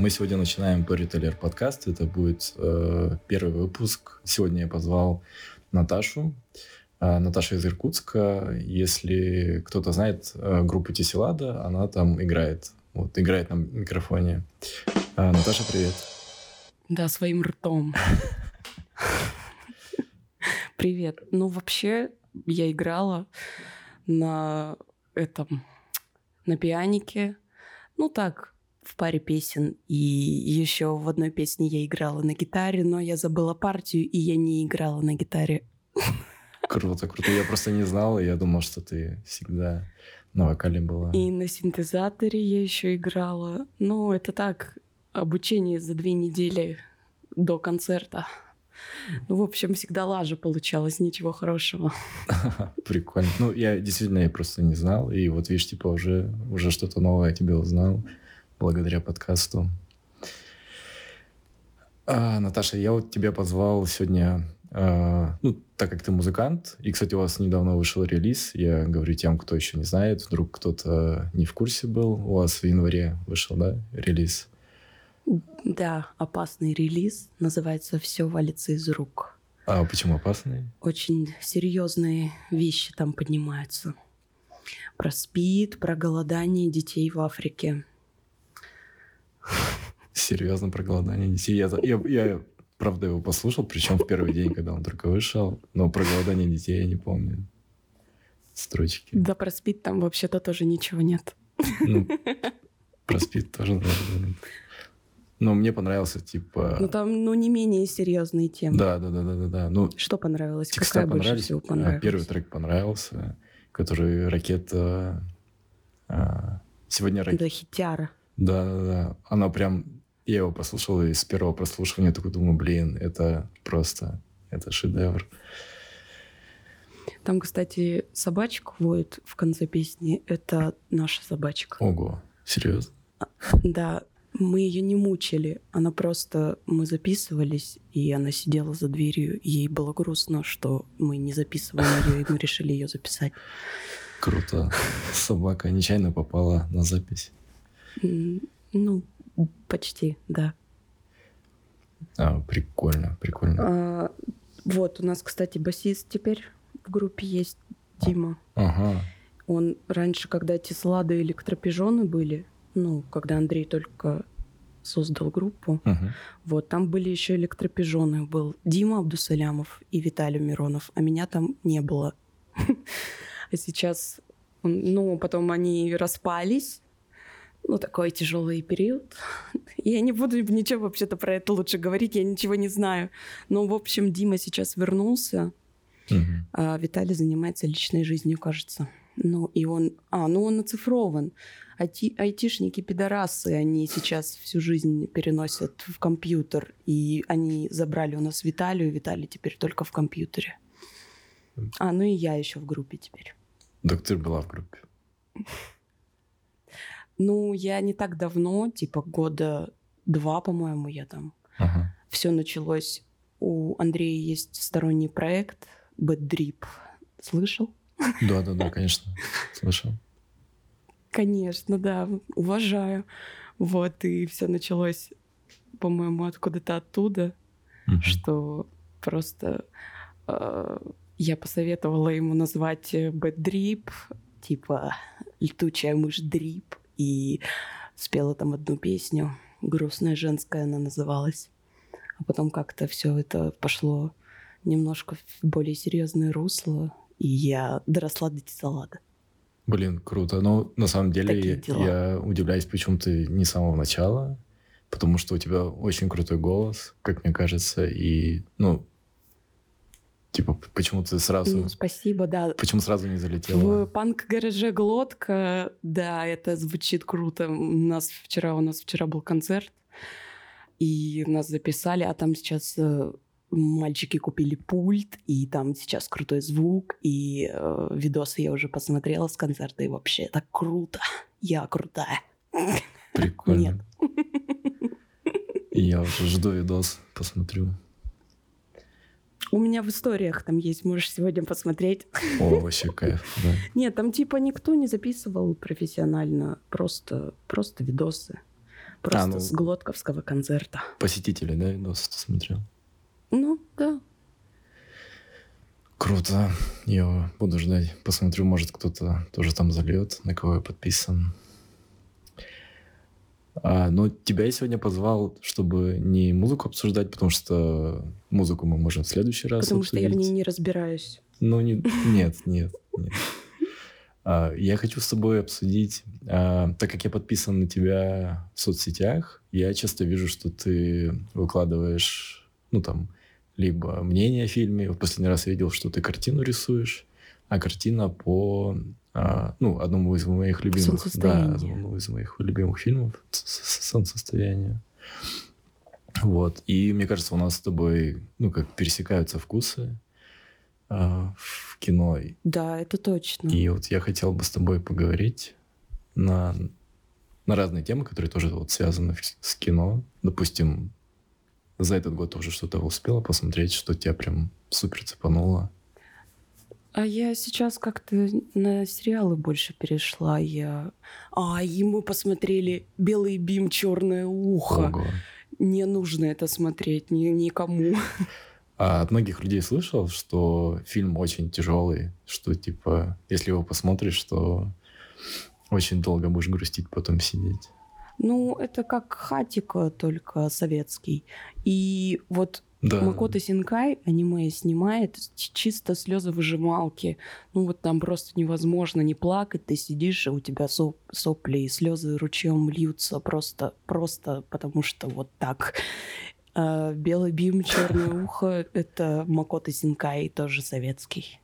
Мы сегодня начинаем Storyteller подкаст. Это будет э, первый выпуск. Сегодня я позвал Наташу. Э, Наташа из Иркутска. Если кто-то знает э, группу Тесилада, она там играет. Вот, играет на микрофоне. Э, Наташа, привет. Да, своим ртом. Привет. Ну, вообще, я играла на этом, на пианике. Ну, так, в паре песен. И еще в одной песне я играла на гитаре, но я забыла партию, и я не играла на гитаре. Круто, круто. Я просто не знал, и я думал, что ты всегда на вокале была. И на синтезаторе я еще играла. Ну, это так, обучение за две недели до концерта. Ну, в общем, всегда лажа получалось, ничего хорошего. Прикольно. Ну, я действительно я просто не знал. И вот видишь, типа уже, уже что-то новое тебе узнал благодаря подкасту. А, Наташа, я вот тебя позвал сегодня, а, ну, так как ты музыкант, и, кстати, у вас недавно вышел релиз, я говорю тем, кто еще не знает, вдруг кто-то не в курсе был, у вас в январе вышел, да, релиз? Да, опасный релиз, называется «Все валится из рук». А почему опасный? Очень серьезные вещи там поднимаются. Про спид, про голодание детей в Африке. Серьезно, про голодание детей. Я, я, я, правда, его послушал, причем в первый день, когда он только вышел, но про голодание детей я не помню строчки. Да, про спид там вообще-то тоже ничего нет. Ну, про спид тоже, но мне понравился, типа... Ну, там, ну, не менее серьезные темы. Да, да, да, да, да. да. Ну, Что понравилось? Какая больше всего а, понравилась? Первый трек понравился, который ракета... А, сегодня ракета... Да, хитяра. Да, да, да. Она прям... Я его послушал, и с первого прослушивания такой думаю, блин, это просто... Это шедевр. Там, кстати, собачка воет в конце песни. Это наша собачка. Ого, серьезно? Да, мы ее не мучили. Она просто... Мы записывались, и она сидела за дверью. Ей было грустно, что мы не записываем ее, и мы решили ее записать. Круто. Собака нечаянно попала на запись. Ну, почти, да. А, прикольно, прикольно. А, вот, у нас, кстати, басист теперь в группе есть, Дима. Ага. Он раньше, когда Теслада и электропижоны были, ну, когда Андрей только создал группу, uh вот, там были еще электропижоны. Был Дима Абдусалямов и Виталий Миронов, а меня там не было. А сейчас, ну, потом они распались, ну, такой тяжелый период. Я не буду ничего вообще-то про это лучше говорить, я ничего не знаю. Но, в общем, Дима сейчас вернулся, uh а Виталий занимается личной жизнью, кажется. Ну, и он... А, ну он оцифрован. Айти, айтишники пидорасы, они сейчас всю жизнь переносят в компьютер. И они забрали у нас Виталию, Виталий теперь только в компьютере. А, ну и я еще в группе теперь. Ты была в группе. Ну, я не так давно, типа года два, по-моему, я там. Ага. Все началось. У Андрея есть сторонний проект Bad Drip. Слышал? Да, да, да, конечно. Слышал. Конечно, да, уважаю. Вот, и все началось, по-моему, откуда-то оттуда, Мгм. что просто э, я посоветовала ему назвать Bad Drip, типа летучая мышь Дрип, и спела там одну песню, грустная женская она называлась. А потом как-то все это пошло немножко в более серьезное русло, и я доросла до салата. Блин, круто. Но на самом деле я, я удивляюсь, почему ты не с самого начала, потому что у тебя очень крутой голос, как мне кажется, и, ну, типа, почему ты сразу... Ну, спасибо, да. Почему сразу не залетела? В панк-гараже глотка, да, это звучит круто. У нас вчера, у нас вчера был концерт, и нас записали, а там сейчас э, мальчики купили пульт, и там сейчас крутой звук, и э, видосы я уже посмотрела с концерта, и вообще это круто. Я крутая. Прикольно. И я уже жду видос, посмотрю. У меня в историях там есть, можешь сегодня посмотреть. О, вообще кайф, да. Нет, там типа никто не записывал профессионально, просто, просто видосы. Просто А, ну- с Глотковского концерта. Посетители, да, видос ты смотрел? Ну, да. Круто. Я буду ждать. Посмотрю, может, кто-то тоже там зальет, на кого я подписан. А, но тебя я сегодня позвал, чтобы не музыку обсуждать, потому что музыку мы можем в следующий раз Потому что я в обсудить. ней не разбираюсь. Ну, не, нет, нет, нет. А, я хочу с тобой обсудить, а, так как я подписан на тебя в соцсетях, я часто вижу, что ты выкладываешь, ну, там, либо мнение о фильме. Вот последний раз я видел, что ты картину рисуешь, а картина по, а, ну, одному из моих любимых... Да, одному из моих любимых фильмов «С- с- «Солнцестояние». Вот. И мне кажется, у нас с тобой, ну, как пересекаются вкусы а, в кино. Да, это точно. И вот я хотел бы с тобой поговорить на, на разные темы, которые тоже вот связаны с кино. Допустим, за этот год уже что-то успела посмотреть, что тебя прям супер цепануло. А я сейчас как-то на сериалы больше перешла. Я... А, и мы посмотрели «Белый бим, черное ухо». Ого. Не нужно это смотреть ни, никому. А от многих людей слышал, что фильм очень тяжелый, что типа, если его посмотришь, то очень долго будешь грустить, потом сидеть. Ну, это как Хатико, только советский. И вот Да. Макото Синкай аниме снимает чисто слезы выжималки. Ну вот там просто невозможно не плакать. Ты сидишь, и у тебя соп- сопли и слезы ручьем льются просто, просто потому что вот так. А Белый бим, черное ухо — это Макото Синкай, тоже советский.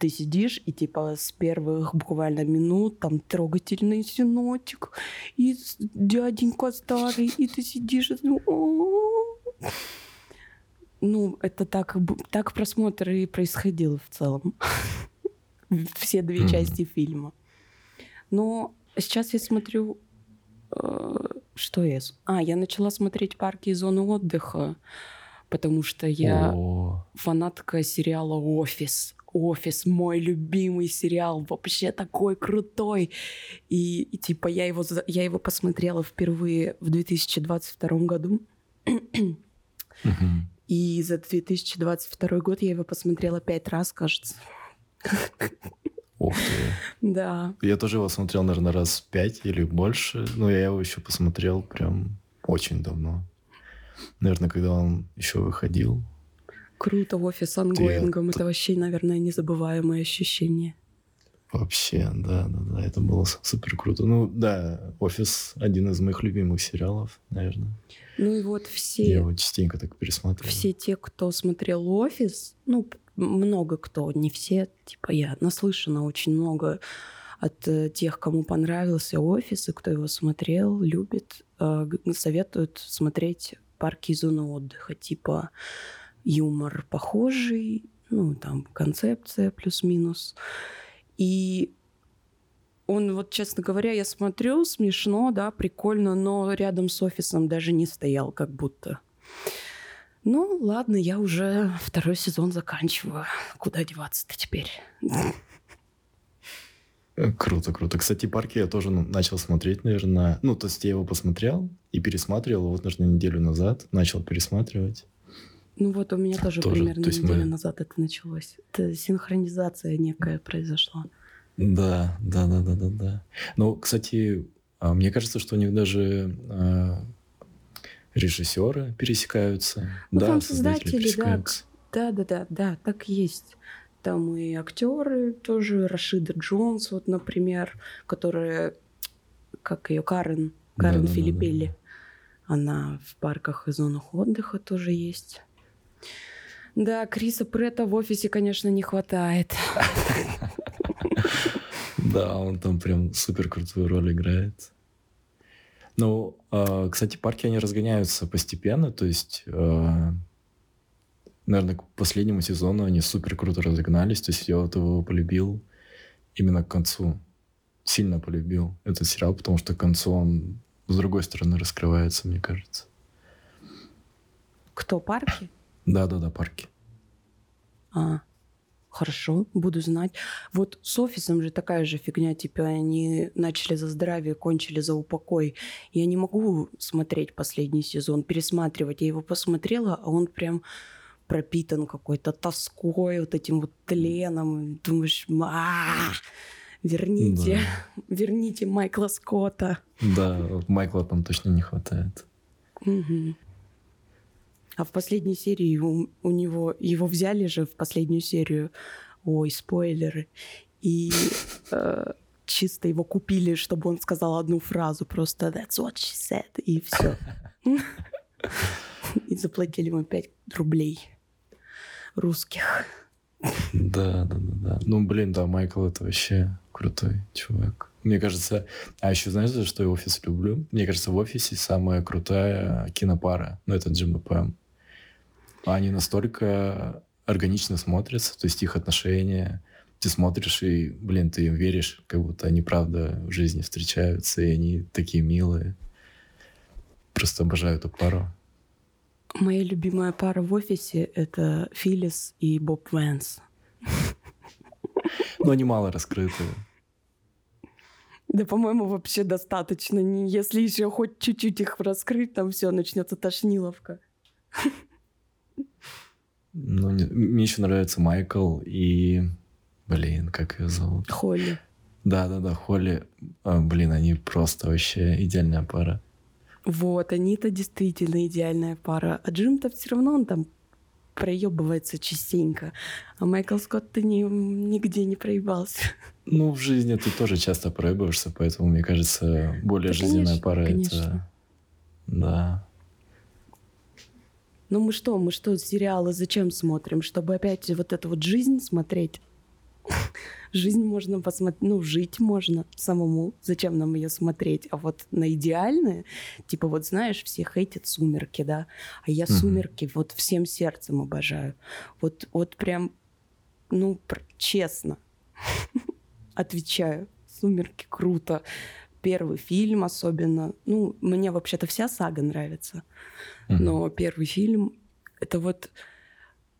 Ты сидишь, и типа с первых буквально минут там трогательный синотик, и дяденька старый, и ты сидишь и ну, это так, так просмотр и происходил в целом. Все две части фильма. Но сейчас я смотрю... э, Что я... А, я начала смотреть парки и зоны отдыха, потому что я фанатка сериала «Офис». «Офис» — мой любимый сериал, вообще такой крутой. И, и, типа я его, я его посмотрела впервые в 2022 году. мгм. И за 2022 год я его посмотрела пять раз, кажется. Ух ты. Да. Я тоже его смотрел, наверное, раз пять или больше. Но я его еще посмотрел прям очень давно. Наверное, когда он еще выходил. Круто, офис ongoing ом. Это вообще, наверное, незабываемое ощущение. Вообще, да, да, да, это было супер круто. Ну, да, «Офис» — один из моих любимых сериалов, наверное. Ну и вот Я все, его частенько так пересматриваю. все те, кто смотрел офис, ну, много кто, не все, типа я наслышана очень много от э, тех, кому понравился офис, и кто его смотрел, любит, э, советуют смотреть парки и зоны отдыха, типа юмор похожий, ну, там, концепция плюс-минус. И он, вот, честно говоря, я смотрю, смешно, да, прикольно, но рядом с офисом даже не стоял, как будто. Ну, ладно, я уже второй сезон заканчиваю. Куда деваться-то теперь? Круто, круто. Кстати, «Парки» я тоже ну, начал смотреть, наверное. Ну, то есть я его посмотрел и пересматривал. Вот, наверное, неделю назад начал пересматривать. Ну вот у меня тоже, Тоже, примерно то неделю мы- назад это началось. Это синхронизация некая произошла. Да, да, да, да, да, да. Ну, кстати, а, мне кажется, что у них даже а, режиссеры пересекаются. Ну, да, там создатели создатели, да, пересекаются. Да, да, да, да, так есть. Там и актеры тоже, Рашида Джонс, вот, например, которая, как ее, Карен, Карен Да-да-да-да. Филиппелли. Она в парках и зонах отдыха тоже есть. Да, Криса Прета в офисе, конечно, не хватает. Да, он там прям супер крутую роль играет. Ну, а, кстати, парки, они разгоняются постепенно, то есть, наверное, к последнему сезону они супер круто разогнались, то есть я вот его полюбил именно к концу. Сильно полюбил этот сериал, потому что к концу он с другой стороны раскрывается, мне кажется. Кто, парки? Да-да-да, парки. А. Хорошо, буду знать. Вот с офисом же такая же фигня, типа они начали за здравие, кончили за упокой. Я не могу смотреть последний сезон, пересматривать. Я его посмотрела, а он прям пропитан какой-то тоской, вот этим вот тленом. Думаешь, а верните, да. верните Майкла Скотта. Да, Майкла там точно не хватает. Угу. А в последней серии у, у него его взяли же в последнюю серию. Ой, спойлеры. И э, чисто его купили, чтобы он сказал одну фразу просто «That's what she said» и все. И заплатили ему 5 рублей русских. Да, да, да, да. Ну, блин, да, Майкл это вообще крутой чувак. Мне кажется, а еще знаешь, за что я офис люблю? Мне кажется, в офисе самая крутая кинопара. Ну, это Джим и Пэм. Они настолько органично смотрятся, то есть их отношения. Ты смотришь и, блин, ты им веришь, как будто они правда в жизни встречаются, и они такие милые. Просто обожаю эту пару. Моя любимая пара в офисе — это Филлис и Боб Вэнс. Но они мало раскрыты. Да, по-моему, вообще достаточно. Если еще хоть чуть-чуть их раскрыть, там все начнется тошниловка. Ну, не, мне еще нравится Майкл и... Блин, как ее зовут? Холли. Да-да-да, Холли. А, блин, они просто вообще идеальная пара. Вот, они-то действительно идеальная пара. А Джим-то все равно он там проебывается частенько. А Майкл Скотт ты ни, нигде не проебался. Ну, в жизни ты тоже часто проебываешься, поэтому, мне кажется, более да, жизненная конечно, пара конечно. это... Да. Ну мы что, мы что, сериалы зачем смотрим? Чтобы опять вот эту вот жизнь смотреть? Жизнь можно посмотреть, ну, жить можно самому. Зачем нам ее смотреть? А вот на идеальное, типа вот знаешь, все хейтят «Сумерки», да? А я «Сумерки» вот всем сердцем обожаю. Вот, вот прям, ну, честно отвечаю. «Сумерки» круто первый фильм особенно. Ну, мне вообще-то вся сага нравится. Mm-hmm. Но первый фильм это вот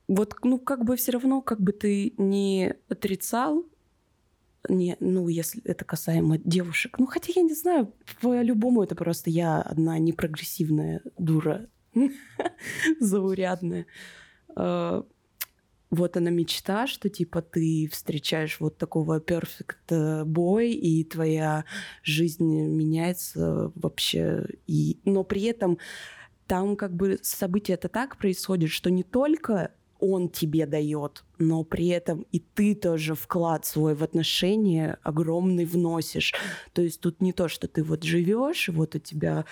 вот, ну, как бы все равно, как бы ты не отрицал, не, ну, если это касаемо девушек. Ну, хотя я не знаю, по-любому это просто я одна непрогрессивная дура, заурядная. Вот она мечта, что типа ты встречаешь вот такого perfect boy, и твоя жизнь меняется вообще. И... Но при этом там как бы события это так происходит, что не только он тебе дает, но при этом и ты тоже вклад свой в отношения огромный вносишь. То есть тут не то, что ты вот живешь, вот у тебя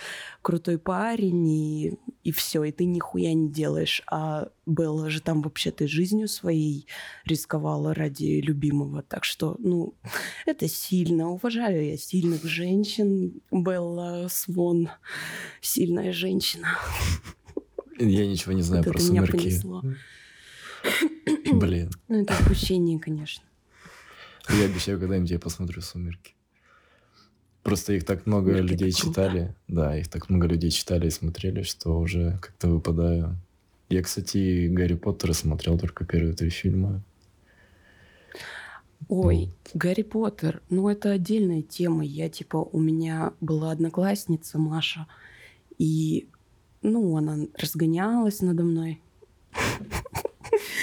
крутой парень, и, и все, и ты нихуя не делаешь. А Белла же там вообще ты жизнью своей рисковала ради любимого. Так что, ну, это сильно. Уважаю я сильных женщин. Белла Свон сильная женщина. Я ничего не знаю вот про сумерки. Блин. Ну, это упущение, конечно. Я обещаю, когда-нибудь я посмотрю «Сумерки». Просто их так много Сумерки людей читали. Да, их так много людей читали и смотрели, что уже как-то выпадаю. Я, кстати, Гарри Поттера смотрел только первые три фильма. Ой, вот. Гарри Поттер, ну это отдельная тема. Я типа, у меня была одноклассница Маша, и ну, она разгонялась надо мной.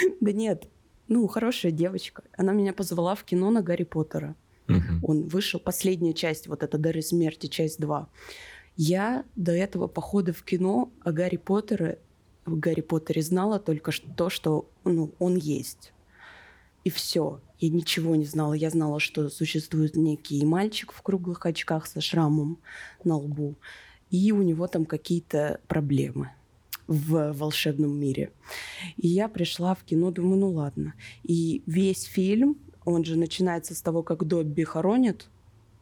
Да нет, ну, хорошая девочка. Она меня позвала в кино на Гарри Поттера. Он вышел, последняя часть, вот эта «Дары смерти», часть 2. Я до этого похода в кино о Гарри Поттере, в Гарри Поттере знала только то, что ну, он есть. И все. Я ничего не знала. Я знала, что существует некий мальчик в круглых очках со шрамом на лбу. И у него там какие-то проблемы в волшебном мире. И я пришла в кино, думаю, ну ладно. И весь фильм, он же начинается с того, как Добби хоронят,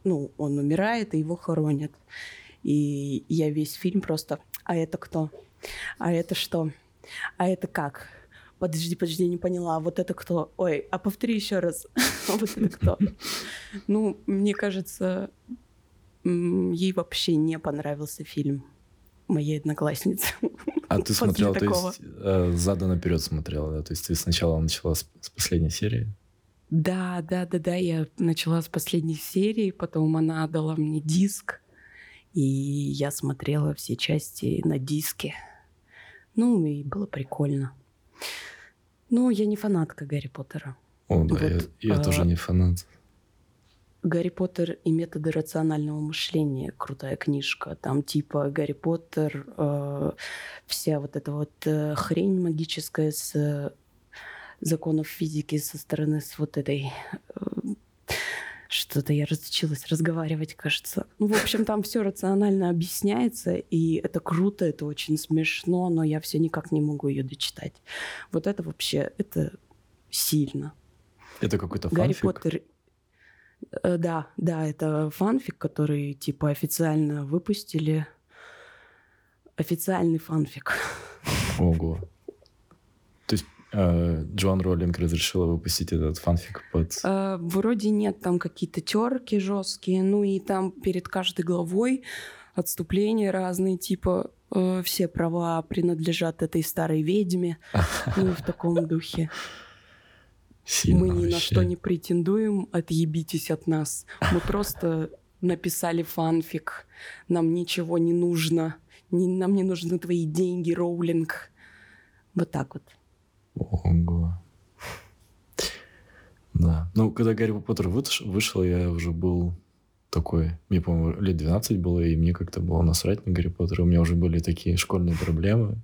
ну, он умирает, и его хоронят. И я весь фильм просто, а это кто? А это что? А это как? Подожди, подожди, не поняла. А вот это кто? Ой, а повтори еще раз. Вот это кто? Ну, мне кажется, ей вообще не понравился фильм моей одноклассницы. А ты смотрела, то есть э, задом наперед смотрела, да? То есть ты сначала начала с, с последней серии? Да, да, да, да. Я начала с последней серии, потом она дала мне диск, и я смотрела все части на диске. Ну, и было прикольно. Ну, я не фанатка Гарри Поттера. О, да, вот, я, я а, тоже не фанат. Гарри Поттер и методы рационального мышления крутая книжка. Там типа Гарри Поттер, э, вся вот эта вот э, хрень магическая с э, законов физики со стороны с вот этой э, что-то я разучилась разговаривать, кажется. Ну, в общем, там все рационально объясняется, и это круто, это очень смешно, но я все никак не могу ее дочитать. Вот это вообще, это сильно. Это какой-то фанфик? Гарри Поттер... Э, да, да, это фанфик, который типа официально выпустили. Официальный фанфик. Ого. То есть э, Джоан Роллинг разрешила выпустить этот фанфик под... Э, вроде нет, там какие-то терки жесткие, ну и там перед каждой главой отступления разные, типа э, все права принадлежат этой старой ведьме, ну в таком духе. Сильно Мы ни вообще. на что не претендуем, отъебитесь от нас. Мы просто написали фанфик, нам ничего не нужно, не, нам не нужны твои деньги, Роулинг. Вот так вот. Ого. Да. Ну, когда Гарри Поттер вышел, я уже был такой, мне, по-моему, лет 12 было, и мне как-то было насрать на Гарри Поттера. У меня уже были такие школьные проблемы.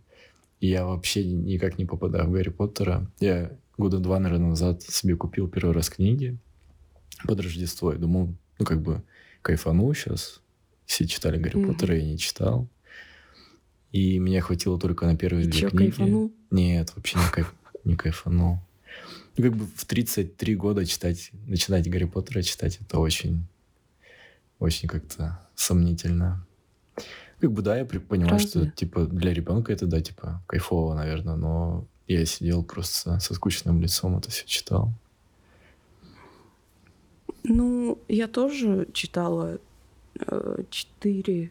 И я вообще никак не попадаю в Гарри Поттера. Я года два, наверное, назад себе купил первый раз книги под Рождество. Я думал, ну, как бы, кайфану сейчас. Все читали Гарри mm-hmm. Поттера, я не читал. И меня хватило только на первые и две чё, книги. Кайфанул? Нет, вообще не, кайф, не кайфанул. Ну, как бы в 33 года читать, начинать Гарри Поттера читать, это очень, очень как-то сомнительно. Как бы, да, я понимаю, Разве? что, типа, для ребенка это, да, типа, кайфово, наверное, но я сидел просто со скучным лицом, это все читал. Ну, я тоже читала э, четыре...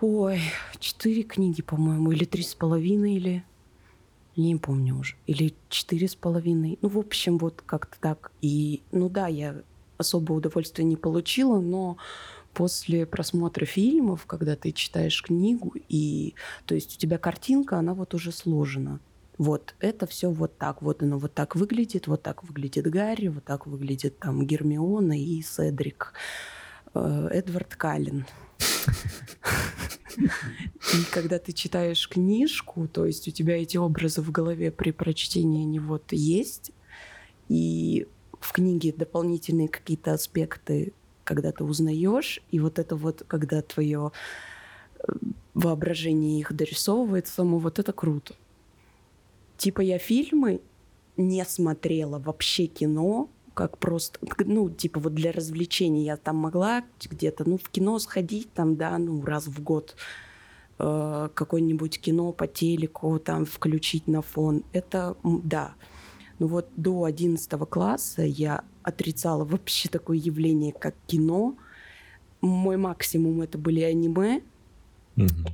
Ой, четыре книги, по-моему, или три с половиной, или... Не помню уже. Или четыре с половиной. Ну, в общем, вот как-то так. И, ну да, я особого удовольствия не получила, но после просмотра фильмов, когда ты читаешь книгу, и то есть у тебя картинка, она вот уже сложена. Вот это все вот так, вот оно вот так выглядит, вот так выглядит Гарри, вот так выглядит там Гермиона и Седрик, э, Эдвард Каллен. И когда ты читаешь книжку, то есть у тебя эти образы в голове при прочтении они вот есть, и в книге дополнительные какие-то аспекты когда ты узнаешь, и вот это вот, когда твое э, воображение их дорисовывает само, вот это круто. Типа я фильмы не смотрела, вообще кино, как просто, ну, типа вот для развлечений я там могла где-то, ну, в кино сходить там, да, ну, раз в год э, какое-нибудь кино по телеку там включить на фон. Это, да. Ну вот до 11 класса я отрицала вообще такое явление, как кино. Мой максимум это были аниме.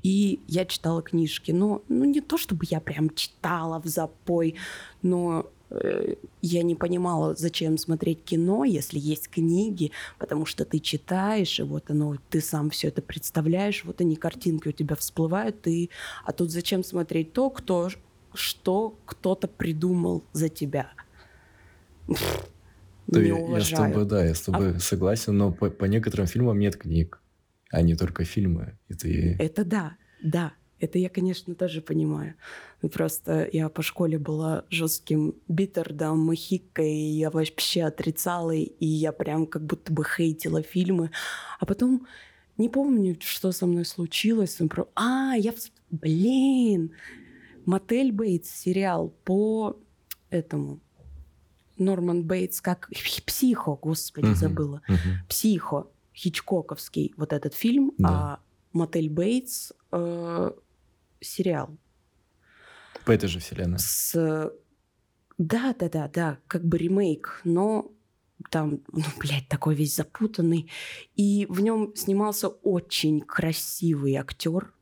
И я читала книжки. Но ну, не то, чтобы я прям читала в запой, но э, я не понимала, зачем смотреть кино, если есть книги, потому что ты читаешь, и вот оно, ты сам все это представляешь, вот они картинки у тебя всплывают, и, а тут зачем смотреть то, кто, что кто-то придумал за тебя. Да, не уважаю. Я с тобой, да, я с тобой а... согласен, но по, по некоторым фильмам нет книг, а не только фильмы. И ты... Это да, да. Это я, конечно, тоже понимаю. Ну, просто я по школе была жестким битердом, махикой, и я вообще отрицала, и я прям как будто бы хейтила фильмы. А потом не помню, что со мной случилось. А, я... Блин! Мотель Бейтс сериал по этому Норман Бейтс, как «Психо», господи, uh-huh, забыла. Uh-huh. «Психо», Хичкоковский вот этот фильм, да. а «Мотель Бейтс» э, сериал. По этой же вселенной. С... Да, да, да, да, как бы ремейк, но там, ну, блядь, такой весь запутанный. И в нем снимался очень красивый актер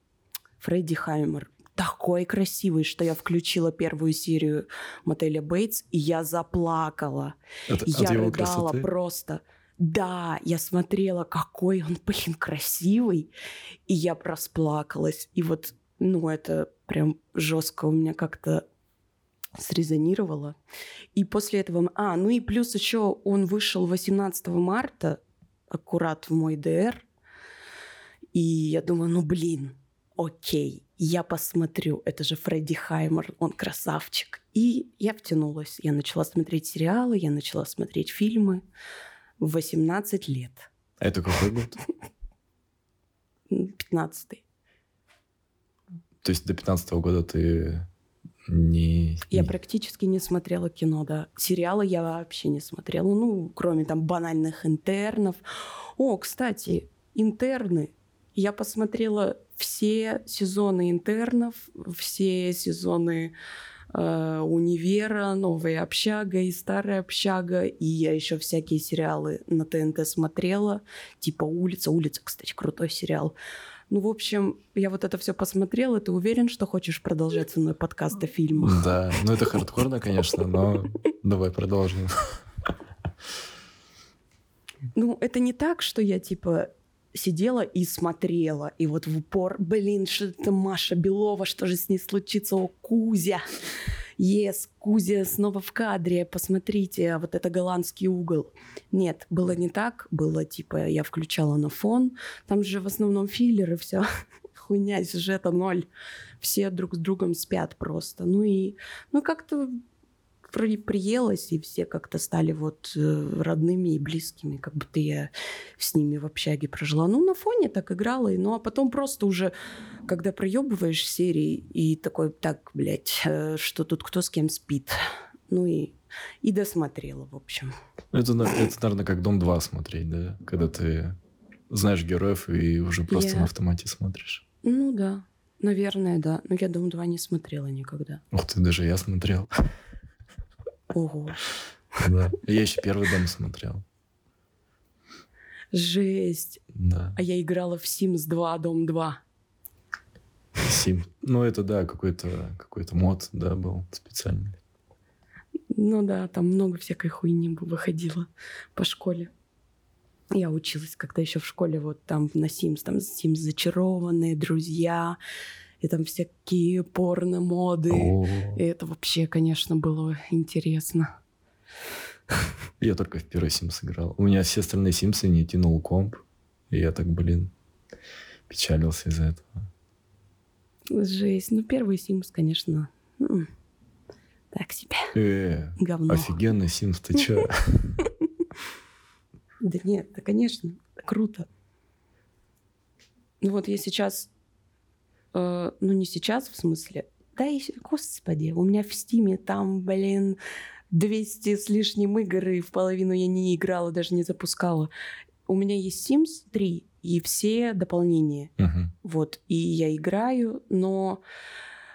Фредди Хаймер. Такой красивый, что я включила первую серию мотеля Бейтс, и я заплакала. От, я от его рыдала красоты? просто. Да, я смотрела, какой он, блин, красивый, и я просплакалась. И вот, ну, это прям жестко у меня как-то срезонировало. И после этого... А, ну и плюс еще он вышел 18 марта, аккурат в мой ДР. И я думаю, ну блин, окей, я посмотрю, это же Фредди Хаймер, он красавчик. И я втянулась. Я начала смотреть сериалы, я начала смотреть фильмы в 18 лет. А это какой год? 15 То есть до 15 года ты не... Я не- практически не смотрела кино, да. Сериалы я вообще не смотрела, ну, кроме там банальных интернов. О, кстати, интерны. Я посмотрела все сезоны интернов, все сезоны э, универа, новая общага и старая общага. И я еще всякие сериалы на ТНТ смотрела, типа Улица. Улица, кстати, крутой сериал. Ну, в общем, я вот это все посмотрела. Ты уверен, что хочешь продолжать со мной подкаст о фильмах? Да, ну это хардкорно, конечно, но давай продолжим. Ну, это не так, что я, типа, сидела и смотрела, и вот в упор, блин, что это Маша Белова, что же с ней случится, о, Кузя. Ес, Кузя снова в кадре, посмотрите, вот это голландский угол. Нет, было не так, было типа, я включала на фон, там же в основном филлеры, все, хуйня, сюжета ноль. Все друг с другом спят просто. Ну и, ну как-то при- приелось, и все как-то стали вот э, родными и близкими, как будто я с ними в общаге прожила. Ну, на фоне так играла, и, ну, а потом просто уже, когда проебываешь серии, и такой, так, блядь, э, что тут кто с кем спит. Ну и, и досмотрела, в общем. Это, это, наверное, как Дом 2 смотреть, да? Когда ты знаешь героев и уже просто Я- на автомате смотришь. Ну да, наверное, да. Но я Дом 2 не смотрела никогда. Ух ты, даже я смотрел. Ого. Да. Я еще первый дом смотрел. Жесть. Да. А я играла в Sims 2, Дом 2. Сим. Ну, это да, какой-то какой мод, да, был специальный. Ну да, там много всякой хуйни бы выходило по школе. Я училась когда еще в школе, вот там на Sims, там Sims зачарованные, друзья, и там всякие порно-моды. О, И это вообще, конечно, было интересно. Я только в первый Sims играл. У меня все остальные Симсы не тянул комп. И я так, блин, печалился из-за этого. Жесть. Ну, первый Sims, конечно, м, так себе, Э, говно. офигенный Sims, ты чё? Да нет, да, конечно, круто. Ну вот я сейчас, э, ну не сейчас в смысле, да, и, господи, у меня в Стиме там, блин, 200 с лишним игр, и в половину я не играла, даже не запускала. У меня есть Sims 3 и все дополнения. Мгм. Вот, и я играю, но,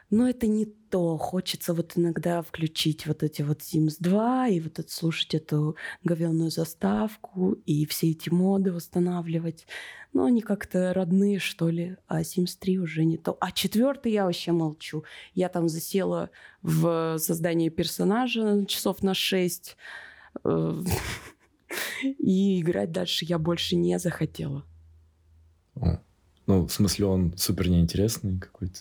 но это не то. Хочется вот иногда включить вот эти вот Sims 2 и вот это, слушать эту говенную заставку и все эти моды восстанавливать. Но они как-то родные, что ли. А Sims 3 уже не то. А четвертый я вообще молчу. Я там засела в создание персонажа часов на 6. И играть дальше я больше не захотела. О. Ну, в смысле, он супер неинтересный какой-то.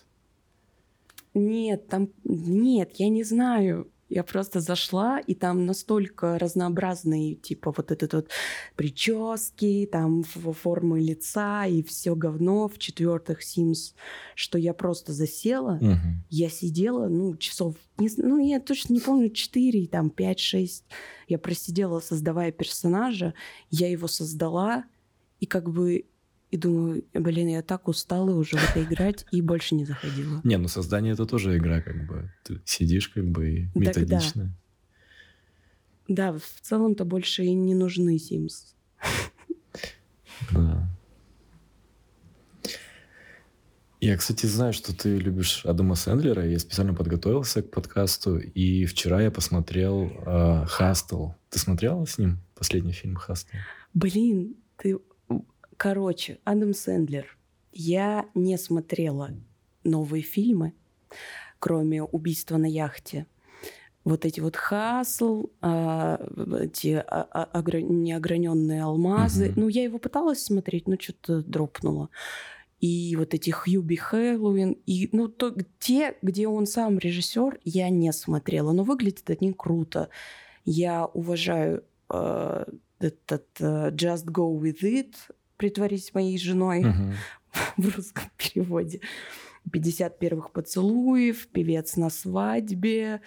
Нет, там... Нет, я не знаю. Я просто зашла, и там настолько разнообразные, типа, вот этот вот прически, там формы лица и все говно в четвертых Sims, что я просто засела. Мгм. Я сидела, ну, часов, не ну, я точно не помню, 4, там, 5-6. Я просидела, создавая персонажа, я его создала, и как бы, и думаю, блин, я так устала уже в это играть, и больше не заходила. Не, ну создание это тоже игра, как бы. Ты сидишь, как бы, и методично. Да, в целом-то больше и не нужны Sims. Да. Я, кстати, знаю, что ты любишь Адама Сэндлера. Я специально подготовился к подкасту, и вчера я посмотрел э. Ты смотрела с ним последний фильм «Хастл»? Блин, ты... Короче, Адам Сэндлер. Я не смотрела новые фильмы. кроме убийства на яхте. Вот эти вот хасл, а, эти а, а, неограненные алмазы. Угу. Ну, я его пыталась смотреть, но что-то дропнуло. И вот эти Хьюби Хэллоуин. И, ну, то, те, где он сам режиссер, я не смотрела. Но выглядит они круто. Я уважаю этот э, Just Go With It, притворись моей женой в русском переводе. 50 первых поцелуев, певец на свадьбе,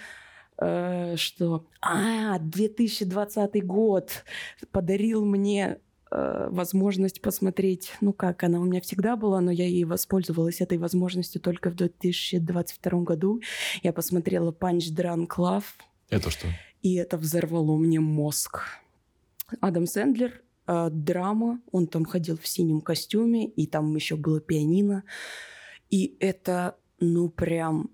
э, что... А, 2020 год подарил мне э, возможность посмотреть, ну как, она у меня всегда была, но я ей воспользовалась этой возможностью только в 2022 году. Я посмотрела Punch Drunk Love. Это что? И это взорвало мне мозг. Адам Сэндлер, э, драма, он там ходил в синем костюме, и там еще было пианино. И это, ну, прям,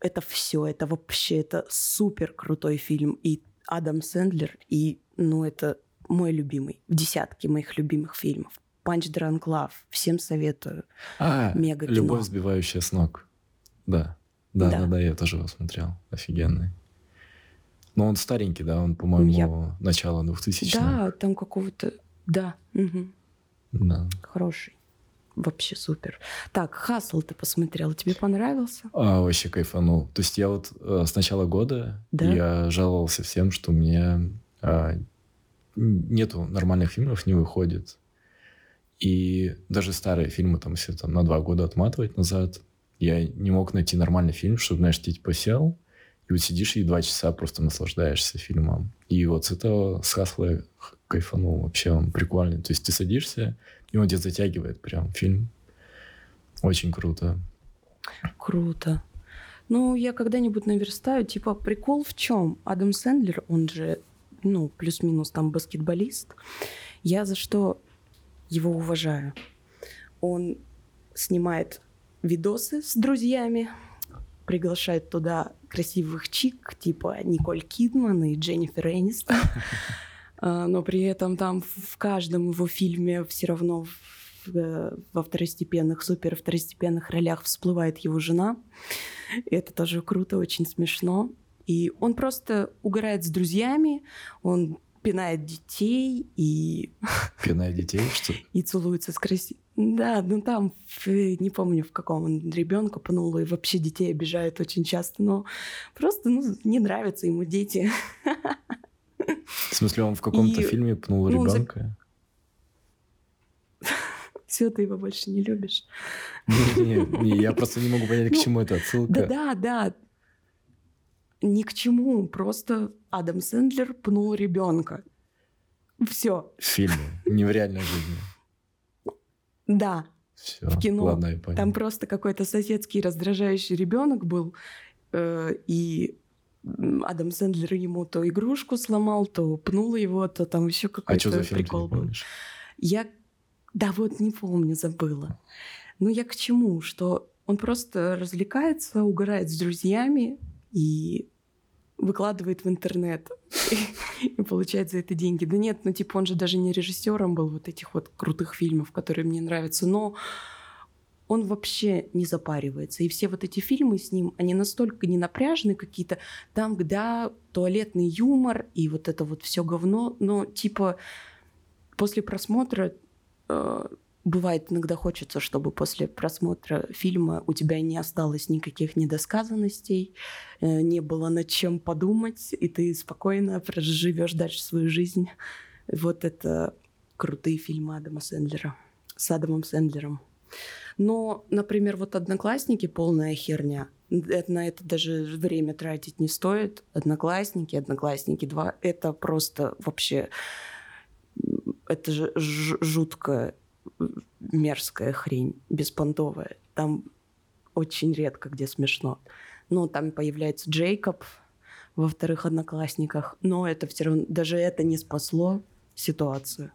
это все, это вообще, это супер крутой фильм. И Адам Сэндлер, и, ну, это мой любимый, в десятке моих любимых фильмов. Punch Drunk Love. Всем советую. А, Мега кино. Любовь, сбивающая с ног. Да. Да, да, да, да, я тоже его смотрел. Офигенный. Но он старенький, да, он, по-моему, я... начало 2000 Да, там какого-то... Да. Угу. Да. Хороший. Вообще супер. Так, Хасл ты посмотрел, тебе понравился? А, вообще кайфанул. То есть я вот э, с начала года да? я жаловался всем, что мне э, нету нормальных фильмов, не выходит. И даже старые фильмы, там, если там на два года отматывать назад, я не мог найти нормальный фильм, чтобы, знаешь, типа сел, и вот сидишь и два часа просто наслаждаешься фильмом. И вот с этого с Хасла кайфанул. Вообще он прикольный. То есть ты садишься, и он тебя затягивает прям фильм. Очень круто. Круто. Ну, я когда-нибудь наверстаю. Типа, прикол в чем? Адам Сэндлер, он же, ну, плюс-минус там баскетболист. Я за что его уважаю? Он снимает видосы с друзьями, приглашает туда красивых чик, типа Николь Кидман и Дженнифер Энистон. А, но при этом там в каждом его фильме все равно э, во второстепенных, супер второстепенных ролях всплывает его жена. Это тоже круто, очень смешно. И он просто угорает с друзьями, он пинает детей и... Пинает детей, что И целуется с красивым... Да, ну там, не помню, в каком он ребенка пнул, и вообще детей обижает очень часто, но просто, ну, не нравятся ему дети. В смысле, он в каком-то и... фильме пнул ну, ребенка? За... Все, ты его больше не любишь. Не-не-не, я просто не могу понять, к ну, чему это отсылка. Да-да, да. Ни к чему, просто Адам Сэндлер пнул ребенка. Все. В фильме, не в реальной жизни. Да. Все, в кино. Ладно, я понял. Там просто какой-то соседский раздражающий ребенок был, э, и Адам Сэндлер ему то игрушку сломал, то пнул его, то там еще какой-то а что за фильм, прикол был. Я, да вот не помню, забыла. Ну я к чему, что он просто развлекается, угорает с друзьями и выкладывает в интернет и получает за это деньги. Да нет, ну типа он же даже не режиссером был вот этих вот крутых фильмов, которые мне нравятся, но он вообще не запаривается. И все вот эти фильмы с ним, они настолько не напряжены какие-то, там, да, туалетный юмор и вот это вот все говно, но типа после просмотра э, бывает иногда хочется, чтобы после просмотра фильма у тебя не осталось никаких недосказанностей, э, не было над чем подумать, и ты спокойно проживешь дальше свою жизнь. Вот это крутые фильмы Адама Сэндлера с Адамом Сэндлером. Но, например, вот «Одноклассники» — полная херня. Это, на это даже время тратить не стоит. «Одноклассники», «Одноклассники 2» — это просто вообще... Это же жуткая, мерзкая хрень, беспонтовая. Там очень редко где смешно. Но там появляется Джейкоб во вторых «Одноклассниках», но это все равно... Даже это не спасло ситуацию.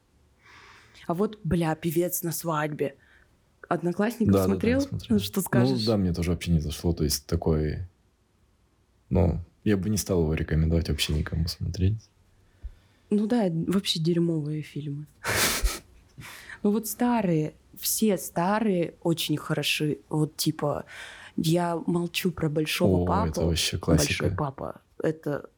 А вот, бля, певец на свадьбе. Одноклассников да, смотрел? Да, да, смотрел. Что скажешь? Ну да, мне тоже вообще не зашло. То есть такой... Ну, я бы не стал его рекомендовать вообще никому смотреть. Ну да, вообще дерьмовые фильмы. Ну вот старые, все старые очень хороши. Вот типа Я молчу про большого О, папу. это вообще Большой классика. папа. Это,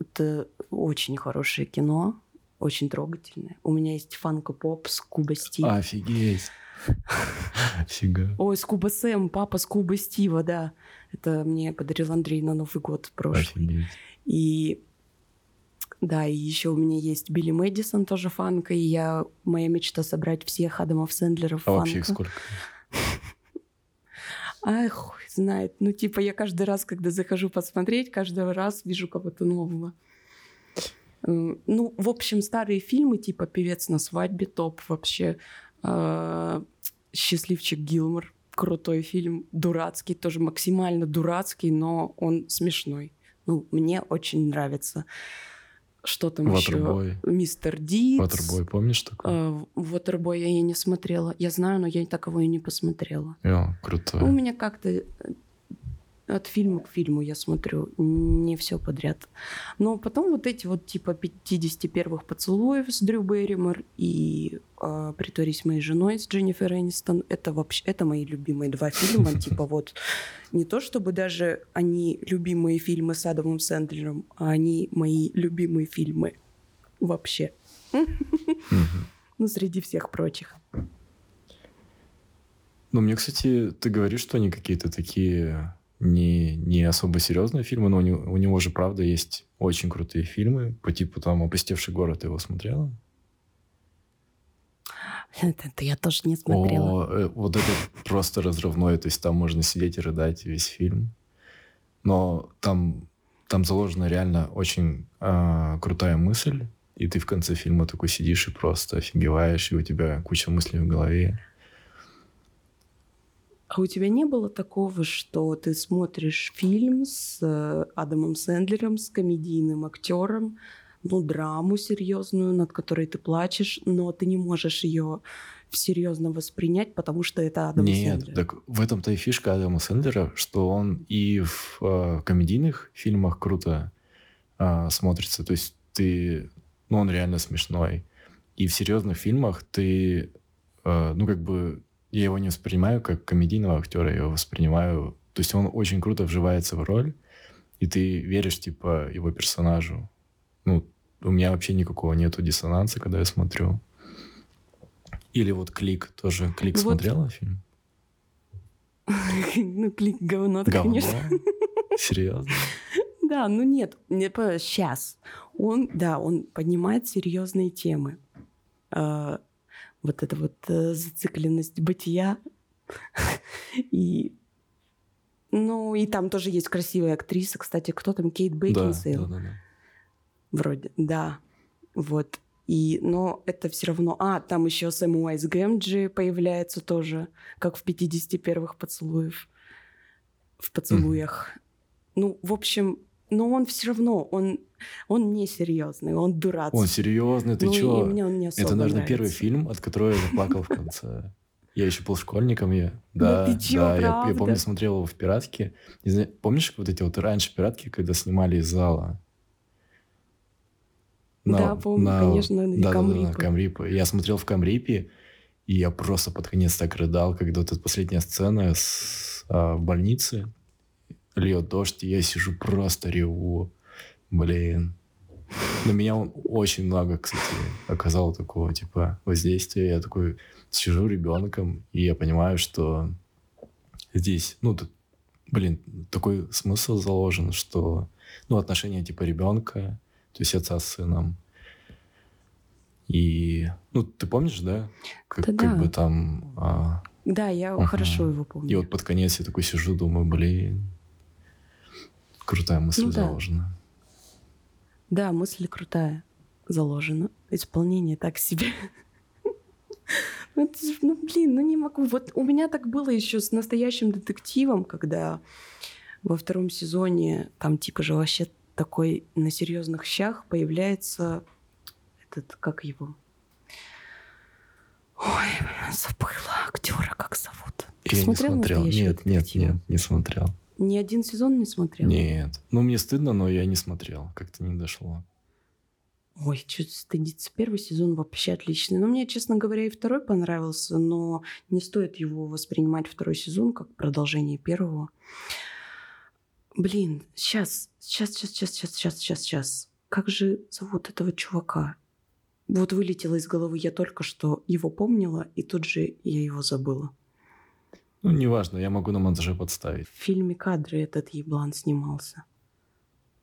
это очень хорошее кино, очень трогательное. У меня есть фанка-поп с Куба Стив. Офигеть. Фига. Ой, Скуба Сэм, папа Скуба Стива, да. Это мне подарил Андрей на Новый год прошлый. Офигеть. И да, и еще у меня есть Билли Мэдисон, тоже фанка, и я моя мечта собрать всех Адамов Сэндлеров А вообще их фанка. сколько? Ай, хуй знает. Ну, типа, я каждый раз, когда захожу посмотреть, каждый раз вижу кого-то нового. М, Ну, в общем, старые фильмы, типа «Певец на свадьбе», топ вообще. А, «Счастливчик Гилмор», крутой фильм, дурацкий, тоже максимально дурацкий, но он смешной. Ну, мне очень нравится. Что там еще? Waterboy. Мистер Дитс. Waterboy, помнишь такой? А, Waterboy я не смотрела. Я знаю, но я такого и не посмотрела. О, У крутой. меня как-то от фильма к фильму я смотрю не все подряд. Но потом вот эти вот типа 51 поцелуев с Дрю Берримор и э, «Притворись моей женой» с Дженнифер Энистон, это вообще это мои любимые два фильма. Типа вот не то чтобы даже они любимые фильмы с Адамом Сэндлером, а они мои любимые фильмы вообще. Ну, среди всех прочих. Ну, мне, кстати, ты говоришь, что они какие-то такие не, не особо серьезные фильмы, но у него, у него же, правда, есть очень крутые фильмы по типу там «Опустевший город». Ты его смотрела? Это, я тоже не смотрела. О, э, вот это просто разрывное. То есть там можно сидеть и рыдать весь фильм. Но там, там заложена реально очень а, крутая мысль. И ты в конце фильма такой сидишь и просто офигеваешь, и у тебя куча мыслей в голове. А у тебя не было такого, что ты смотришь фильм с э, Адамом Сэндлером, с комедийным актером, ну, драму серьезную, над которой ты плачешь, но ты не можешь ее серьезно воспринять, потому что это Адам Нет, Сэндлер. так в этом-то и фишка Адама Сэндлера, что он и в э, комедийных фильмах круто а, смотрится. То есть ты... Ну, он реально смешной. И в серьезных фильмах ты... э, ну, как бы... Я его не воспринимаю как комедийного актера, я его воспринимаю... То есть он очень круто вживается в роль, и ты веришь, типа, его персонажу. Ну, у меня вообще никакого нету диссонанса, когда я смотрю. Или вот «Клик» тоже. «Клик» Вот. смотрела фильм? Ну, клик говно, конечно. Серьезно? Да, ну нет, не сейчас. Он, да, он поднимает серьезные темы. Вот эта вот э, зацикленность бытия. И ну, и там тоже есть красивая актриса. Кстати, кто там? Кейт Да, Бекинсейл? да, да, да. Вроде, да. Вот. И, но это все равно... А, там еще Сэм Уайс Гэмджи появляется тоже, как в 51-х поцелуев. В поцелуях. Ну, в общем, но он все равно, он, он не серьезный, он дурацкий. Он серьезный, ты ну, чё? мне он не особо Это, наверное, первый нравится. фильм, от которого я заплакал в конце. Я еще был школьником, я... Да Да, ты чё, да, я, я помню, смотрел его в «Пиратке». Не помнишь вот эти вот раньше «Пиратки», когда снимали из зала? Да, помню, конечно, на да, да, да, на. Камрипе. Я смотрел в Камрипе, и я просто под конец так рыдал, когда вот эта последняя сцена с, а, в больнице, льет дождь, и я сижу просто реву. Блин. На меня он очень много, кстати, оказал такого, типа, воздействия. Я такой сижу ребенком, и я понимаю, что здесь, ну, тут, блин, такой смысл заложен, что, ну, отношения типа ребенка, то есть отца с сыном. И, ну, ты помнишь, да? Как, Да-да. как бы там... а, Да, я Ага. хорошо его помню. и вот под конец я такой сижу, думаю, блин, крутая мысль Ну да. заложена. Да, мысль крутая заложена. Исполнение так себе. Ну, блин, ну не могу. Вот у меня так было еще с настоящим детективом, когда во втором сезоне там типа же вообще такой на серьезных щах появляется этот, как его? Ой, забыла актера, как зовут. Ты Я не смотрел смотрел. «Настоящего Нет, нет, детектива»? нет, не смотрел. Ни один сезон не смотрел? Нет. Ну, мне стыдно, но я не смотрел. Как-то не дошло. Ой, что стыдиться. Первый сезон вообще отличный. Но мне, честно говоря, и второй понравился, но не стоит его воспринимать второй сезон как продолжение первого. Блин, сейчас, сейчас, сейчас, сейчас, сейчас, сейчас, сейчас, сейчас. Как же зовут этого чувака? Вот вылетело из головы я только что его помнила, и тут же я его забыла. Ну, неважно, я могу на монтаже подставить. В фильме кадры этот еблан снимался.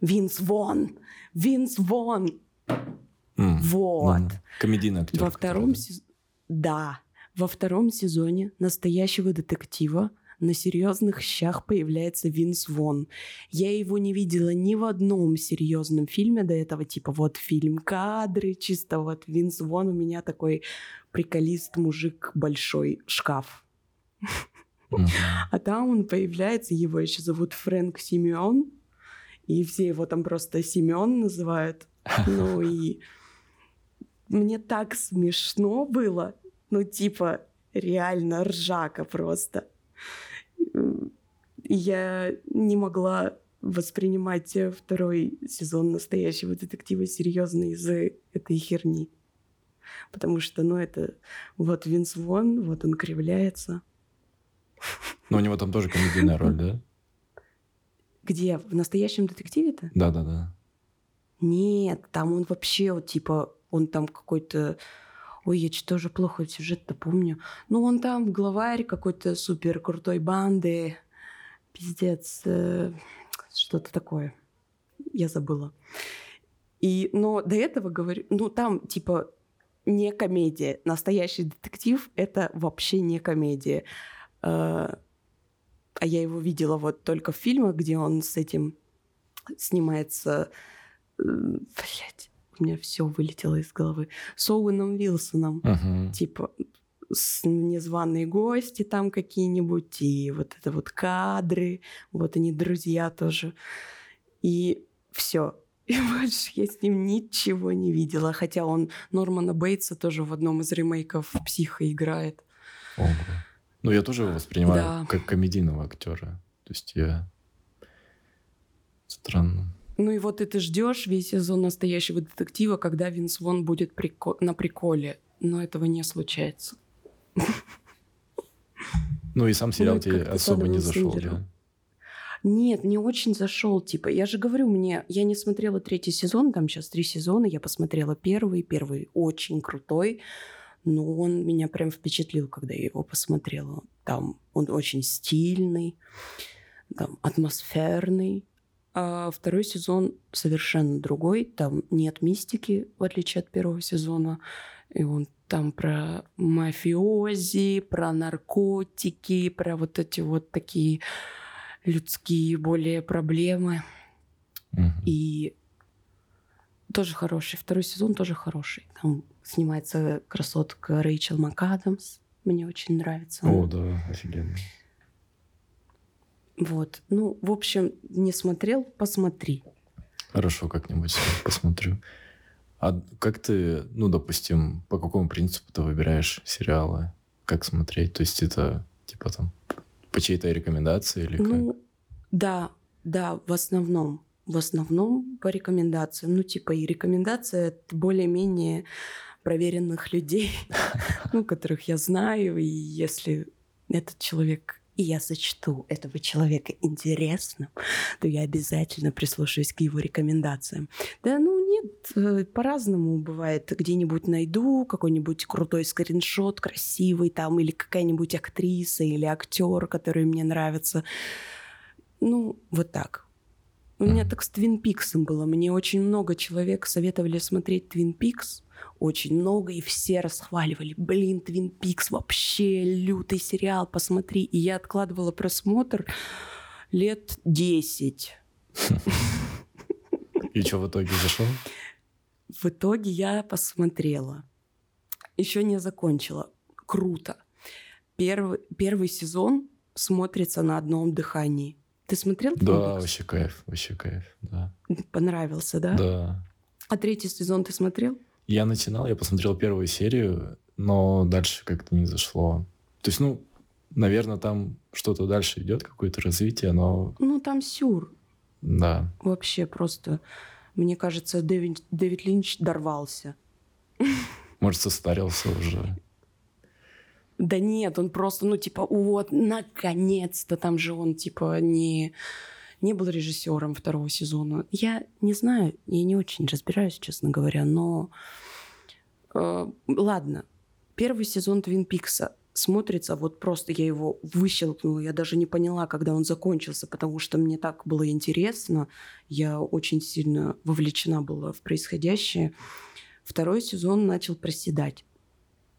Винс Вон! Винс Вон! М, Вот. ну, комедийный актер. Во втором сезоне... Да. Во втором сезоне настоящего детектива на серьезных щах появляется Винс Вон. Я его не видела ни в одном серьезном фильме до этого, типа вот фильм кадры, чисто вот Винс Вон у меня такой приколист, мужик, большой шкаф. А там он появляется, его еще зовут Фрэнк Симеон, и все его там просто Семен называют. Ну и мне так смешно было, ну типа реально ржака просто. Я не могла воспринимать второй сезон настоящего детектива серьезно из-за этой херни. Потому что, ну, это вот Винс Вон, вот он кривляется. Но у него там тоже комедийная роль, да? Где? В настоящем детективе-то? Да-да-да. Нет, там он вообще вот типа, он там какой-то... Ой, я что-то уже плохо сюжет-то помню. Ну, он там главарь какой-то супер крутой банды. Пиздец. э, Что-то такое. Я забыла. И, но до этого говорю... Ну, там типа не комедия. Настоящий детектив — это вообще не комедия. Э, А я его видела вот только в фильмах, где он с этим снимается... Блять, у меня все вылетело из головы. С Оуэном Вилсоном. Мгм. Типа с незваные гости там какие-нибудь, и вот это вот кадры, вот они друзья тоже. И все. И больше я с ним ничего не видела. Хотя он Нормана Бейтса тоже в одном из ремейков «Психа» играет. Ого. Ну, я тоже его воспринимаю Да. как комедийного актера. То есть я... Странно. Ну и вот и ты ждешь весь сезон настоящего детектива, когда Винс Вон будет прико- на приколе. Но этого не случается. Ну и сам сериал Ну, тебе особо не зашел, да? Нет, не очень зашел, типа. Я же говорю, мне, я не смотрела третий сезон, там сейчас три сезона, я посмотрела первый, первый очень крутой, но он меня прям впечатлил, когда я его посмотрела. Там он очень стильный, там атмосферный. А второй сезон совершенно другой, там нет мистики, в отличие от первого сезона, и он там про мафиози, про наркотики, про вот эти вот такие людские более проблемы. Мгм. И тоже хороший. Второй сезон тоже хороший. Там снимается красотка Рэйчел МакАдамс. Мне очень нравится. О, да, офигенно. Вот. Ну, в общем, не смотрел, посмотри. Хорошо, как-нибудь посмотрю. А как ты, ну, допустим, по какому принципу ты выбираешь сериалы? Как смотреть? То есть это, типа, там, по чьей-то рекомендации или как? Ну, да, да, в основном. В основном по рекомендациям. Ну, типа, и рекомендация от более-менее проверенных людей, ну, которых я знаю, и если этот человек и я сочту этого человека интересным, то я обязательно прислушаюсь к его рекомендациям. Да, ну нет, э, по-разному бывает. Где-нибудь найду какой-нибудь крутой скриншот, красивый там, или какая-нибудь актриса или актер, который мне нравится. Ну, вот так. У меня так с Твин Пиксом было. Мне очень много человек советовали смотреть Твин Пикс. Очень много, и все расхваливали. Блин, Твин Пикс вообще лютый сериал, посмотри. И я откладывала просмотр лет 10. И что в итоге зашел? В итоге я посмотрела. Еще не закончила. Круто. Первый, первый сезон смотрится на одном дыхании. Ты смотрел? Да, Пикс? вообще кайф, вообще кайф, да. Понравился, да? Да. А третий сезон ты смотрел? Я начинал, я посмотрел первую серию, но дальше как-то не зашло. То есть, ну, наверное, там что-то дальше идет, какое-то развитие, но Ну, там сюр. да. Вообще просто Мне кажется, Дэвид, Дэвид Линч дорвался. Может, состарился уже. Да нет, он просто, ну, типа, вот, наконец-то, там же он, типа, не, не был режиссером второго сезона. Я не знаю, я не очень разбираюсь, честно говоря, но э, ладно, первый сезон Твин Пикса смотрится, вот просто я его выщелкнула, я даже не поняла, когда он закончился, потому что мне так было интересно, я очень сильно вовлечена была в происходящее. Второй сезон начал проседать.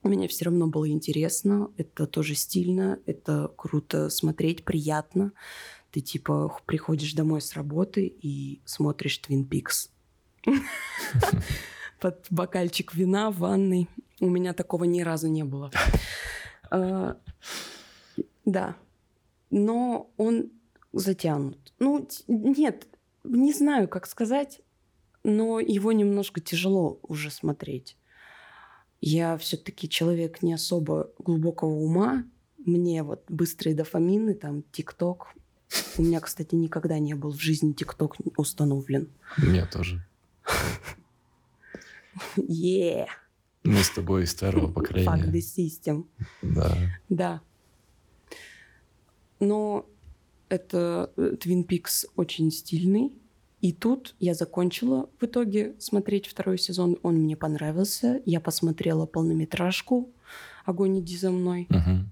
Мне все равно было интересно, это тоже стильно, это круто смотреть, приятно. Ты типа приходишь домой с работы и смотришь Твин Пикс под бокальчик вина в ванной. У меня такого ни разу не было. А, да. Но он затянут. Ну, нет, не знаю, как сказать, но его немножко тяжело уже смотреть. Я все-таки человек не особо глубокого ума. Мне вот быстрые дофамины, там, ТикТок. У меня, кстати, никогда не был в жизни ТикТок установлен. У меня тоже. Yeah. Мы с тобой из старого поколения. Fuck the system. Да. Да. Но это Twin Peaks очень стильный. И тут я закончила в итоге смотреть второй сезон. Он мне понравился. Я посмотрела полнометражку «Огонь иди за мной». Угу.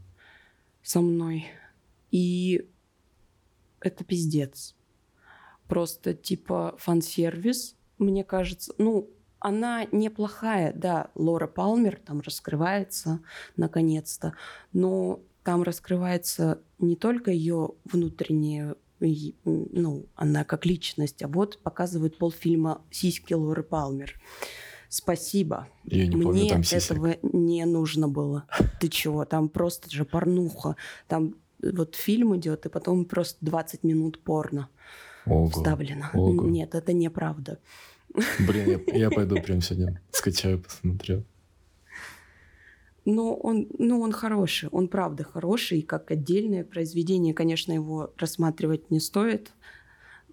Со мной. И это пиздец. Просто типа фан-сервис, мне кажется. Ну, она неплохая, да, Лора Палмер там раскрывается наконец-то, но там раскрывается не только ее внутреннее ну, она как личность, а вот показывает полфильма «Сиськи Лоры Палмер». Спасибо. Я не Мне помню, там этого не нужно было. Ты чего? Там просто же порнуха. Там вот фильм идет, и потом просто 20 минут порно Ого. вставлено. Ого. Нет, это неправда. Блин, я, я пойду прямо сегодня скачаю, посмотрю. Но он, ну, он хороший, он правда хороший, и как отдельное произведение, конечно, его рассматривать не стоит,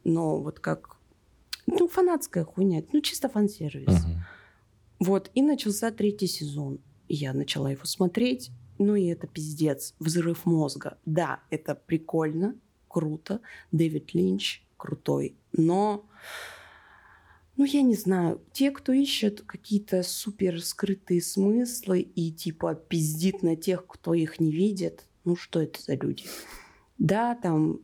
но вот как, ну, фанатская хуйня, ну, чисто фан-сервис. Угу. Вот, и начался третий сезон. И я начала его смотреть, ну и это пиздец, взрыв мозга. Да, это прикольно, круто, Дэвид Линч крутой, но ну, я не знаю, те, кто ищет какие-то супер скрытые смыслы и типа пиздит на тех, кто их не видит, ну, что это за люди? Да, там,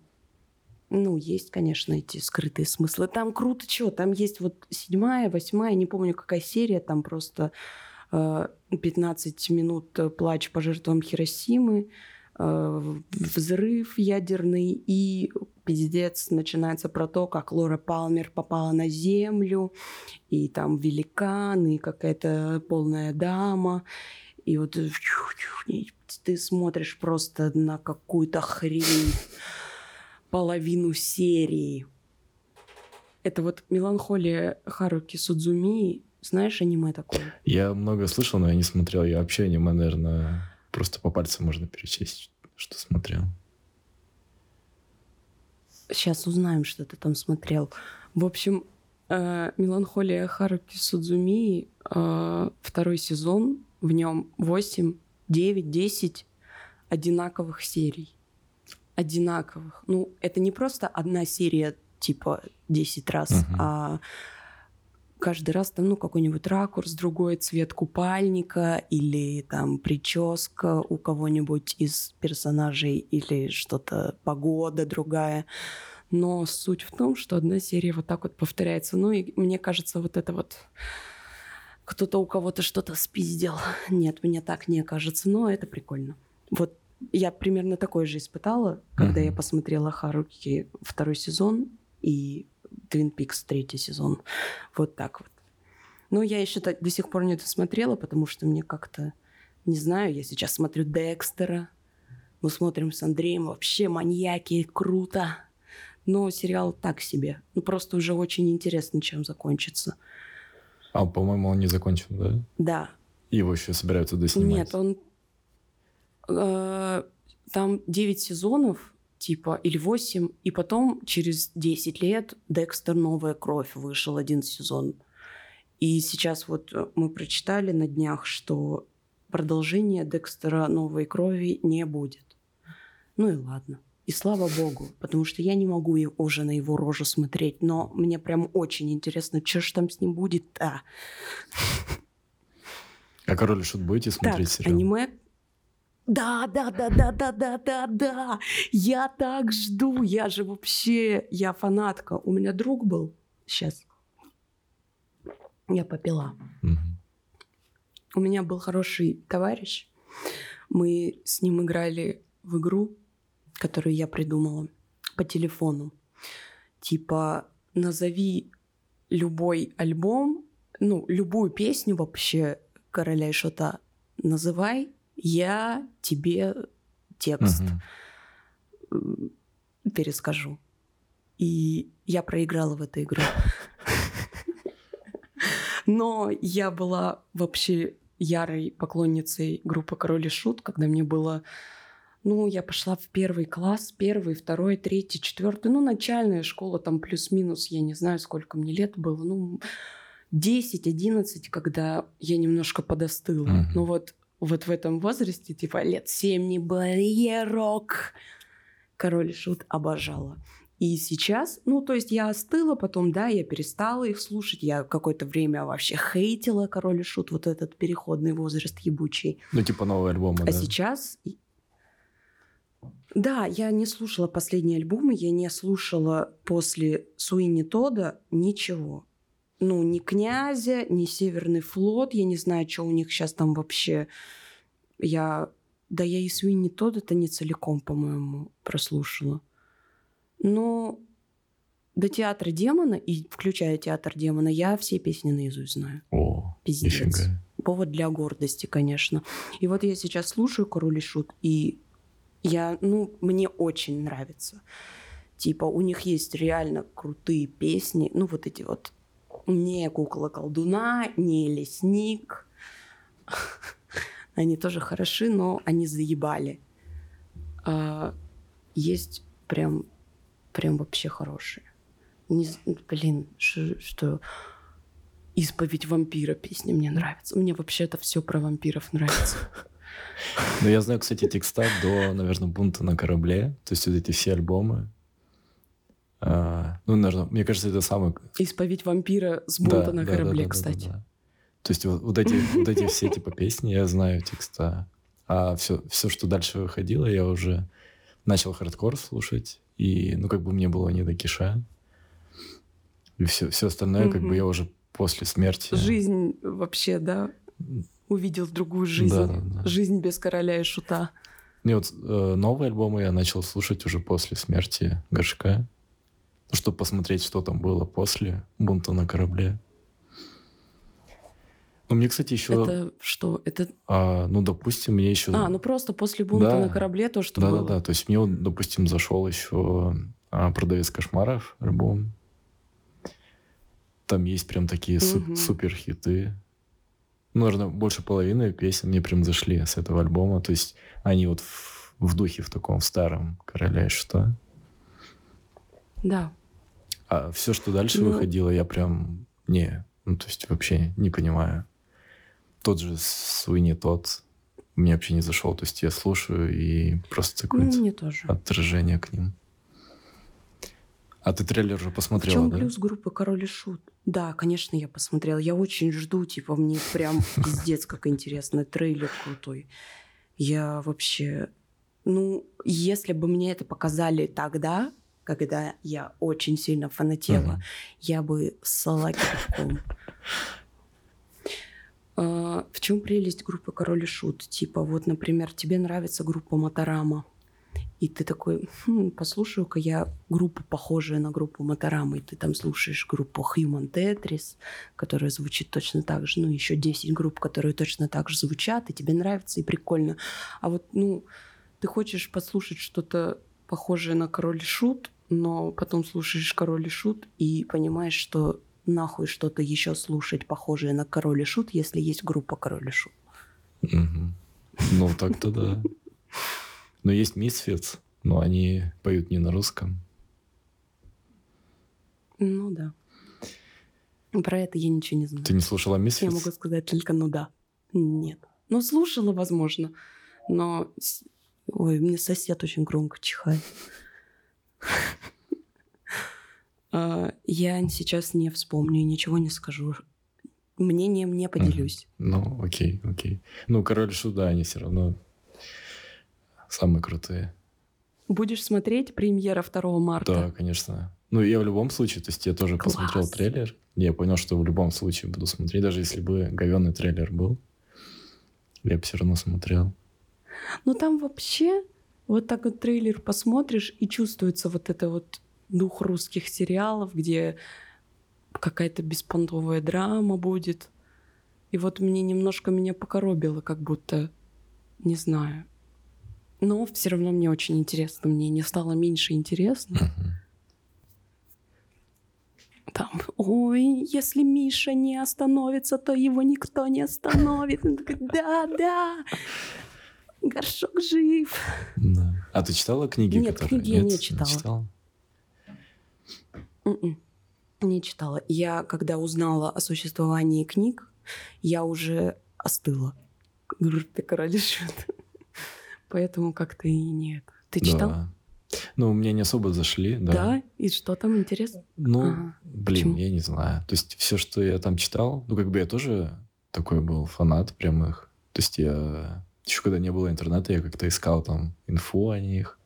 ну, есть, конечно, эти скрытые смыслы. Там круто чего, там есть вот седьмая, восьмая, не помню, какая серия, там просто э, 15 минут плач по жертвам Хиросимы, э, взрыв ядерный и пиздец начинается про то, как Лора Палмер попала на Землю, и там великан, и какая-то полная дама. И вот ты смотришь просто на какую-то хрень половину серии. Это вот «Меланхолия Харуки Судзуми». Знаешь аниме такое? Я много слышал, но я не смотрел. Я вообще аниме, наверное, просто по пальцам можно перечесть, что смотрел. Сейчас узнаем, что ты там смотрел. В общем, э, «Меланхолия Харуки Судзуми», э, второй сезон, в нем 8, 9, 10 одинаковых серий. Одинаковых. Ну, это не просто одна серия, типа 10 раз, Мгм. а каждый раз там, ну, какой-нибудь ракурс, другой цвет купальника или там прическа у кого-нибудь из персонажей или что-то, погода другая. Но суть в том, что одна серия вот так вот повторяется. Ну и мне кажется, вот это вот кто-то у кого-то что-то спиздил. Нет, мне так не кажется, но это прикольно. Вот я примерно такое же испытала, когда Мгм. я посмотрела Харуки второй сезон и Твин Пикс третий сезон. Вот так вот. Но я еще до сих пор не досмотрела, потому что мне как-то, не знаю, я сейчас смотрю Декстера. Мы смотрим с Андреем вообще маньяки, круто. Но сериал так себе. Ну, просто уже очень интересно, чем закончится. А, по-моему, он не закончен, да? Да, Его еще собираются доснимать. Нет, он... э, там 9 сезонов, типа, или 8, и потом через 10 лет Декстер «Новая кровь» вышел один сезон. И сейчас вот э, мы прочитали на днях, что продолжения Декстера «Новой крови» не будет. Ну и ладно. И слава богу, потому что я не могу уже на его рожу смотреть, но мне прям очень интересно, что ж там с ним будет-то. А «Король и Шут» будете смотреть так, сериал? аниме да, да, да, да, да, да, да, да. Я так жду. Я же вообще, я фанатка. У меня друг был. Сейчас. Я попила. Угу. У меня был хороший товарищ. Мы с ним играли в игру, которую я придумала по телефону. Типа, назови любой альбом, ну, любую песню вообще короля и шота называй, я тебе текст угу. перескажу. И я проиграла в эту игру. Но я была вообще ярой поклонницей группы Король и Шут, когда мне было ну, я пошла в первый класс, первый, второй, третий, четвертый, ну, начальная школа, там плюс-минус, я не знаю, сколько мне лет было, ну, 10-11, когда я немножко подостыла. Mm-hmm. Но вот вот в этом возрасте, типа лет семь не было, рок. Король и Шут обожала. И сейчас, ну, то есть я остыла, потом, да, я перестала их слушать. Я какое-то время вообще хейтила Король и Шут, вот этот переходный возраст ебучий. Ну, типа новый альбом, А да? сейчас... Да, я не слушала последние альбомы, я не слушала после Суини Тода ничего ну, ни князя, ни Северный флот. Я не знаю, что у них сейчас там вообще. Я... Да я и Свинни тот это не целиком, по-моему, прослушала. Но до театра демона, и включая театр демона, я все песни наизусть знаю. О, Пиздец. Нифига. Повод для гордости, конечно. И вот я сейчас слушаю Король и Шут, и я, ну, мне очень нравится. Типа, у них есть реально крутые песни, ну, вот эти вот не кукла-колдуна, не лесник. Они тоже хороши, но они заебали. А, есть прям, прям вообще хорошие. Не, блин, ш, что исповедь вампира песня мне нравится. Мне вообще это все про вампиров нравится. Ну, я знаю, кстати, текста до, наверное, бунта на корабле. То есть вот эти все альбомы. А, ну, наверное, мне кажется, это самый... Исповедь вампира с бунта да, на да, корабле, да, да, кстати. Да, да, да. То есть вот, вот, эти, вот эти все типа песни, я знаю текста. А все, все, что дальше выходило, я уже начал хардкор слушать. И, ну, как бы мне было не до киша. И все, все остальное, как бы я уже после смерти... Жизнь вообще, да? Увидел другую жизнь. Да, да, да. Жизнь без короля и шута. Не, вот э, новые альбомы я начал слушать уже после смерти Горшка чтобы посмотреть, что там было после бунта на корабле. Ну, мне, кстати, еще... Это что? Это... А, ну, допустим, мне еще... А, ну просто после бунта да. на корабле то, что да, было. Да-да-да, то есть мне, допустим, зашел еще а, «Продавец кошмаров» альбом. Там есть прям такие угу. супер хиты. Ну, наверное, больше половины песен мне прям зашли с этого альбома. То есть они вот в, в духе в таком в старом «Короля и что». Да. А все, что дальше ну... выходило, я прям не, ну то есть вообще не понимаю. Тот же Суини тот мне вообще не зашел. То есть я слушаю и просто такое ну, отражение к ним. А ты трейлер уже посмотрела, В чем да? плюс группы Король и Шут? Да, конечно, я посмотрела. Я очень жду, типа, мне прям пиздец, как интересно. Трейлер крутой. Я вообще... Ну, если бы мне это показали тогда, когда я очень сильно фанатела, mm-hmm. я бы ссала кипятком. Uh, в чем прелесть группы Король и Шут? Типа, вот, например, тебе нравится группа Моторама, и ты такой, хм, послушаю-ка я группу, похожую на группу Моторама, и ты там слушаешь группу Human Tetris, которая звучит точно так же, ну, еще 10 групп, которые точно так же звучат, и тебе нравится, и прикольно. А вот, ну, ты хочешь послушать что-то похожее на Король и Шут, но потом слушаешь Король и Шут и понимаешь, что нахуй что-то еще слушать похожее на Король и Шут, если есть группа Король и Шут. Ну, так-то да. Но есть Misfits. но они поют не на русском. Ну да. Про это я ничего не знаю. Ты не слушала Мисс Я могу сказать только ну да. Нет. Ну, слушала, возможно. Но... Ой, мне сосед очень громко чихает. А, я сейчас не вспомню и ничего не скажу. Мнением не поделюсь. Ну, окей, окей. Ну, Король Шуда, они все равно самые крутые. Будешь смотреть премьера 2 марта? Да, конечно. Ну, я в любом случае, то есть я тоже Класс. посмотрел трейлер. Я понял, что в любом случае буду смотреть, даже если бы говенный трейлер был. Я бы все равно смотрел. Ну, там вообще вот так вот трейлер посмотришь, и чувствуется вот это вот дух русских сериалов, где какая-то беспонтовая драма будет. И вот мне немножко меня покоробило, как будто, не знаю. Но все равно мне очень интересно. Мне не стало меньше интересно. Там, ой, если Миша не остановится, то его никто не остановит. да, да, горшок жив. Да. А ты читала книги? Нет, которые... книги Нет, я не читала. Не читала? М-м. Не читала. Я, когда узнала о существовании книг, я уже остыла. Ты король шут. Поэтому как-то и нет. Ты читал? Да. Ну, у меня не особо зашли, да. Да? И что там интересно? Ну, ага. блин, Почему? я не знаю. То есть все, что я там читал, ну, как бы я тоже такой был фанат прямых. То есть я еще когда не было интернета, я как-то искал там инфу о них.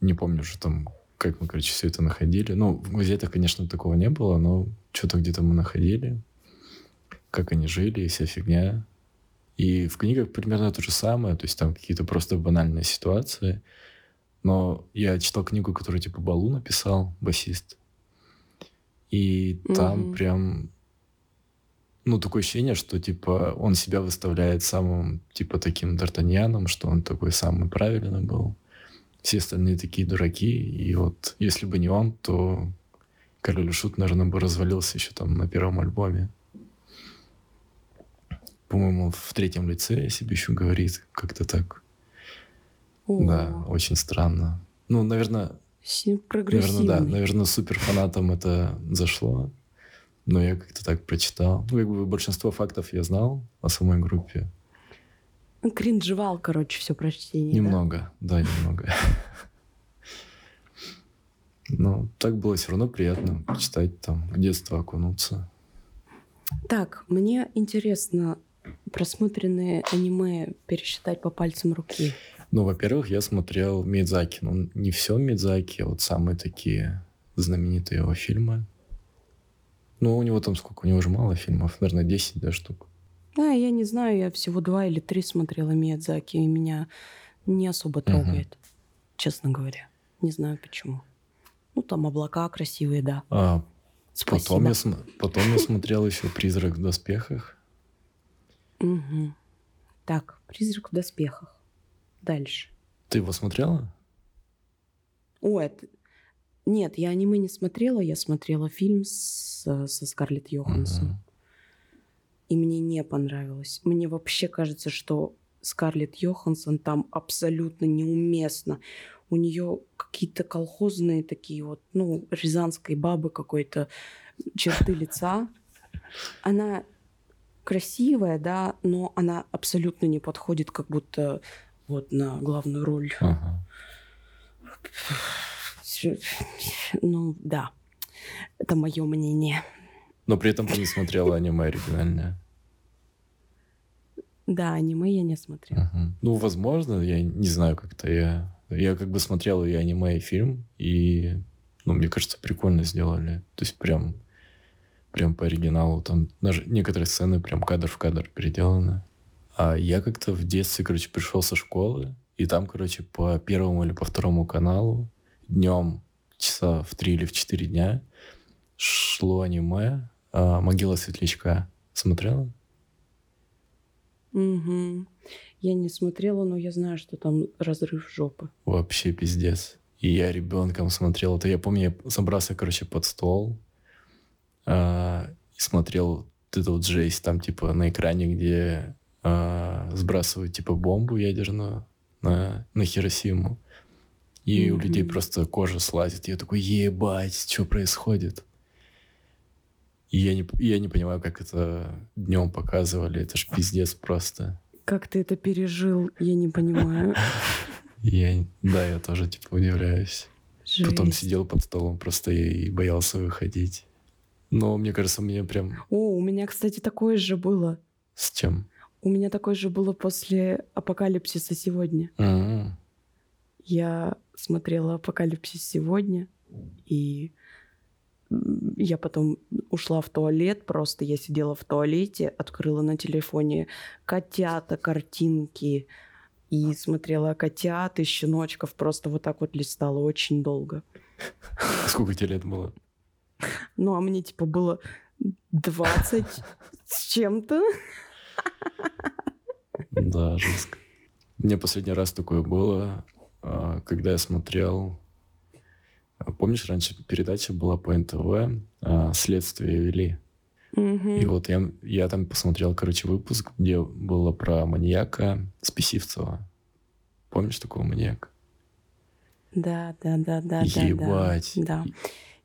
Не помню, что там как мы, короче, все это находили. Ну, в газетах, конечно, такого не было, но что-то где-то мы находили, как они жили и вся фигня. И в книгах примерно то же самое, то есть там какие-то просто банальные ситуации. Но я читал книгу, которую типа Балу написал, басист. И там mm-hmm. прям ну, такое ощущение, что, типа, он себя выставляет самым, типа, таким Д'Артаньяном, что он такой самый правильный был все остальные такие дураки. И вот если бы не он, то Король Шут, наверное, бы развалился еще там на первом альбоме. По-моему, в третьем лице себе еще говорит как-то так. О. Да, очень странно. Ну, наверное... Наверное, да. Наверное, супер фанатам это зашло. Но я как-то так прочитал. Ну, как бы большинство фактов я знал о самой группе. Он кринжевал, короче, все прочтение. Немного, да, да немного. Но так было все равно приятно читать там, в детство окунуться. Так, мне интересно просмотренные аниме пересчитать по пальцам руки. Ну, во-первых, я смотрел Мидзаки. Ну, не все Мидзаки, а вот самые такие знаменитые его фильмы. Ну, у него там сколько? У него уже мало фильмов. Наверное, 10 да, штук. Да, я не знаю, я всего два или три смотрела Миядзаки, и меня не особо трогает, угу. честно говоря. Не знаю почему. Ну, там облака красивые, да. А, Спасибо. Потом я, потом я смотрел еще «Призрак в доспехах». Угу. Так, «Призрак в доспехах». Дальше. Ты его смотрела? О, это... Нет, я аниме не смотрела, я смотрела фильм с, со Скарлетт Йоханссон. И мне не понравилось. Мне вообще кажется, что Скарлетт Йоханссон там абсолютно неуместно. У нее какие-то колхозные такие вот, ну, рязанской бабы какой-то черты лица. Она красивая, да, но она абсолютно не подходит как будто вот на главную роль. Ага. Ну, да. Это мое мнение. Но при этом ты не смотрела аниме оригинальное. Да, аниме я не смотрела. Uh-huh. Ну, возможно, я не знаю, как-то я... Я как бы смотрел и аниме, и фильм, и, ну, мне кажется, прикольно сделали. То есть прям, прям по оригиналу. Там даже некоторые сцены прям кадр в кадр переделаны. А я как-то в детстве, короче, пришел со школы, и там, короче, по первому или по второму каналу днем часа в три или в четыре дня шло аниме а, «Могила светлячка». Смотрела? Угу. Я не смотрела, но я знаю, что там разрыв жопы. Вообще пиздец. И я ребенком смотрел это. Я помню, я забрался, короче, под стол а, и смотрел вот эту вот жесть там, типа, на экране, где а, сбрасывают, типа, бомбу ядерную на, на Хиросиму. И у людей просто кожа слазит. Я такой, ебать, что происходит? И я не, я не понимаю, как это днем показывали. Это ж пиздец просто. Как ты это пережил, я не понимаю. Я, да, я тоже типа удивляюсь. Жесть. Потом сидел под столом просто и боялся выходить. Но мне кажется, мне прям... О, у меня, кстати, такое же было. С чем? У меня такое же было после апокалипсиса сегодня. А-а-а. Я смотрела апокалипсис сегодня, и я потом ушла в туалет, просто я сидела в туалете, открыла на телефоне котята, картинки, и смотрела котят и щеночков, просто вот так вот листала очень долго. Сколько тебе лет было? Ну, а мне типа было 20 с чем-то. Да, жестко. Мне последний раз такое было, а, когда я смотрел... А, помнишь, раньше передача была по НТВ а, «Следствие вели». Угу. И вот я, я там посмотрел, короче, выпуск, где было про маньяка Списивцева. Помнишь такого маньяка? Да, да, да, да, Ебать. да. да.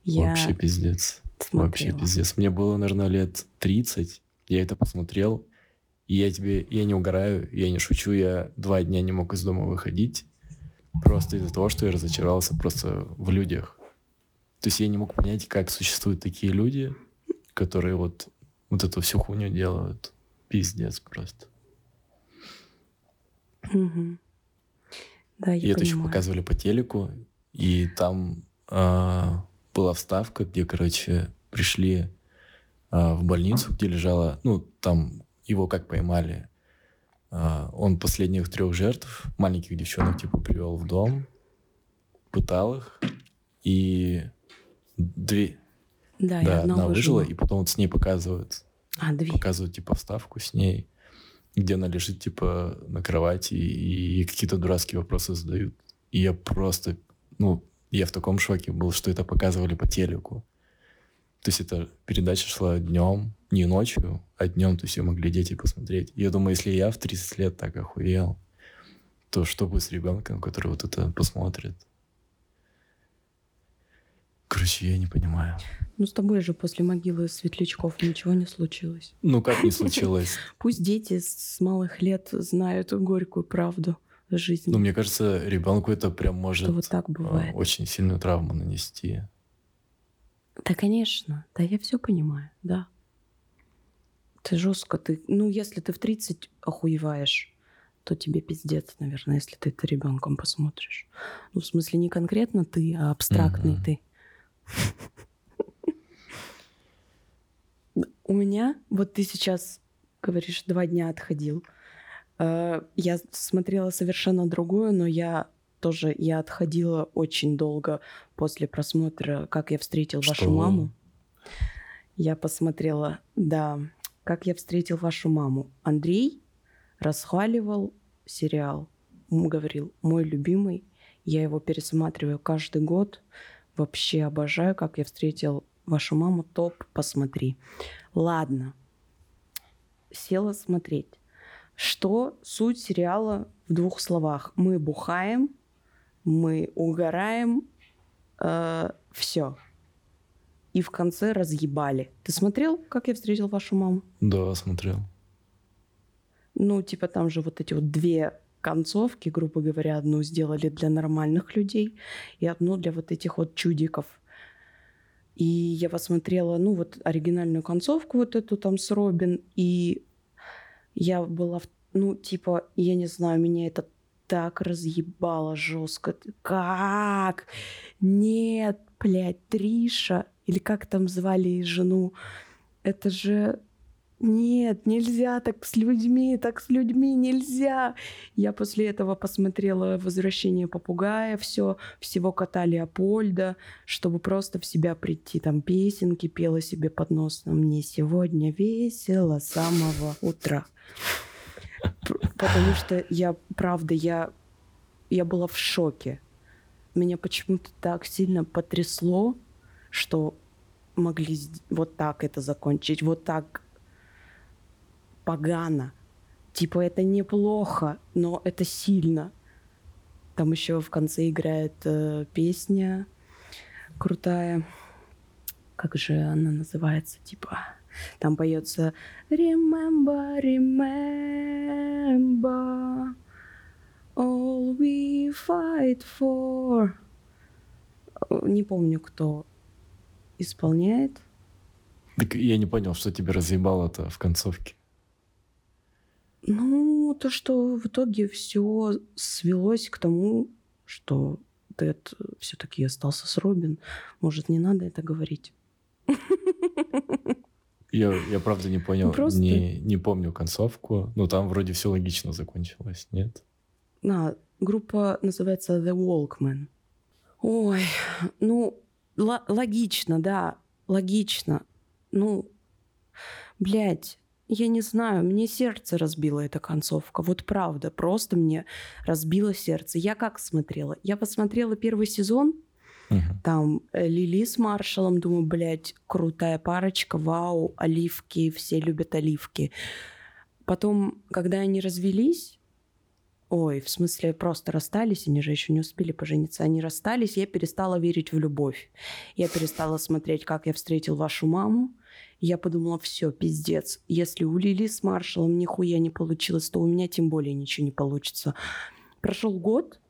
Вообще я пиздец. Смотрела. Вообще пиздец. Мне было, наверное, лет 30. Я это посмотрел. И я тебе, я не угораю, я не шучу, я два дня не мог из дома выходить. Просто из-за того, что я разочаровался просто в людях. То есть я не мог понять, как существуют такие люди, которые вот, вот эту всю хуйню делают. Пиздец просто. Угу. Да, я и это еще показывали по телеку, и там а, была вставка, где, короче, пришли а, в больницу, где лежала, ну, там его как поймали. А, он последних трех жертв, маленьких девчонок, типа, привел в дом, пытал их, и две, да, да одна, одна выжила, и потом вот с ней показывают. А, две. Показывают, типа, вставку с ней, где она лежит, типа, на кровати, и, и какие-то дурацкие вопросы задают. И я просто, ну, я в таком шоке был, что это показывали по телеку. То есть эта передача шла днем, не ночью, а днем, то есть ее могли дети посмотреть. Я думаю, если я в 30 лет так охуел, то что будет с ребенком, который вот это посмотрит? Короче, я не понимаю. Ну, с тобой же после могилы светлячков ничего не случилось. Ну, как не случилось? Пусть дети с малых лет знают горькую правду жизни. Ну, мне кажется, ребенку это прям может вот так а, бывает. очень сильную травму нанести. Да, конечно. Да, я все понимаю, да. Ты жестко, ты. Ну, если ты в 30 охуеваешь, то тебе пиздец, наверное, если ты это ребенком посмотришь. Ну, в смысле, не конкретно ты, а абстрактный mm-hmm. ты. У меня, вот ты сейчас говоришь, два дня отходил. Э, я смотрела совершенно другую, но я тоже я отходила очень долго после просмотра «Как я встретил Что? вашу маму». Я посмотрела, да, «Как я встретил вашу маму». Андрей расхваливал сериал. Говорил, мой любимый, я его пересматриваю каждый год. Вообще обожаю, как я встретил вашу маму. Топ, посмотри. Ладно. Села смотреть. Что суть сериала в двух словах? Мы бухаем, мы угораем, э, все. И в конце разъебали. Ты смотрел, как я встретил вашу маму? Да, смотрел. Ну, типа там же вот эти вот две концовки, грубо говоря, одну сделали для нормальных людей и одну для вот этих вот чудиков. И я посмотрела, ну, вот оригинальную концовку вот эту там с Робин, и я была, в, ну, типа, я не знаю, меня это так разъебало жестко. Как? Нет, блядь, Триша, или как там звали жену, это же нет, нельзя так с людьми, так с людьми нельзя. Я после этого посмотрела «Возвращение попугая», все, всего кота Леопольда, чтобы просто в себя прийти. Там песенки пела себе под нос. Но мне сегодня весело с самого утра. Потому что я, правда, я, я была в шоке. Меня почему-то так сильно потрясло, что могли вот так это закончить, вот так погано. Типа это неплохо, но это сильно. Там еще в конце играет э, песня крутая. Как же она называется? Типа, там поется Remember, remember all we fight for. Не помню, кто исполняет. Так я не понял, что тебе разъебало-то в концовке. Ну, то, что в итоге все свелось к тому, что Тед все-таки остался с Робин. Может, не надо это говорить. Я, я правда не понял, Просто... не, не помню концовку. но там вроде все логично закончилось, нет? А, группа называется The Walkman. Ой, ну, логично, да, логично. Ну, блядь, я не знаю, мне сердце разбило эта концовка. Вот правда, просто мне разбило сердце. Я как смотрела? Я посмотрела первый сезон, там э, Лили с Маршалом, думаю, блядь, крутая парочка, вау, оливки, все любят оливки. Потом, когда они развелись, ой, в смысле просто расстались, они же еще не успели пожениться, они расстались, я перестала верить в любовь. Я перестала смотреть, как я встретил вашу маму, я подумала, все, пиздец. Если у Лили с Маршалом нихуя не получилось, то у меня тем более ничего не получится. Прошел год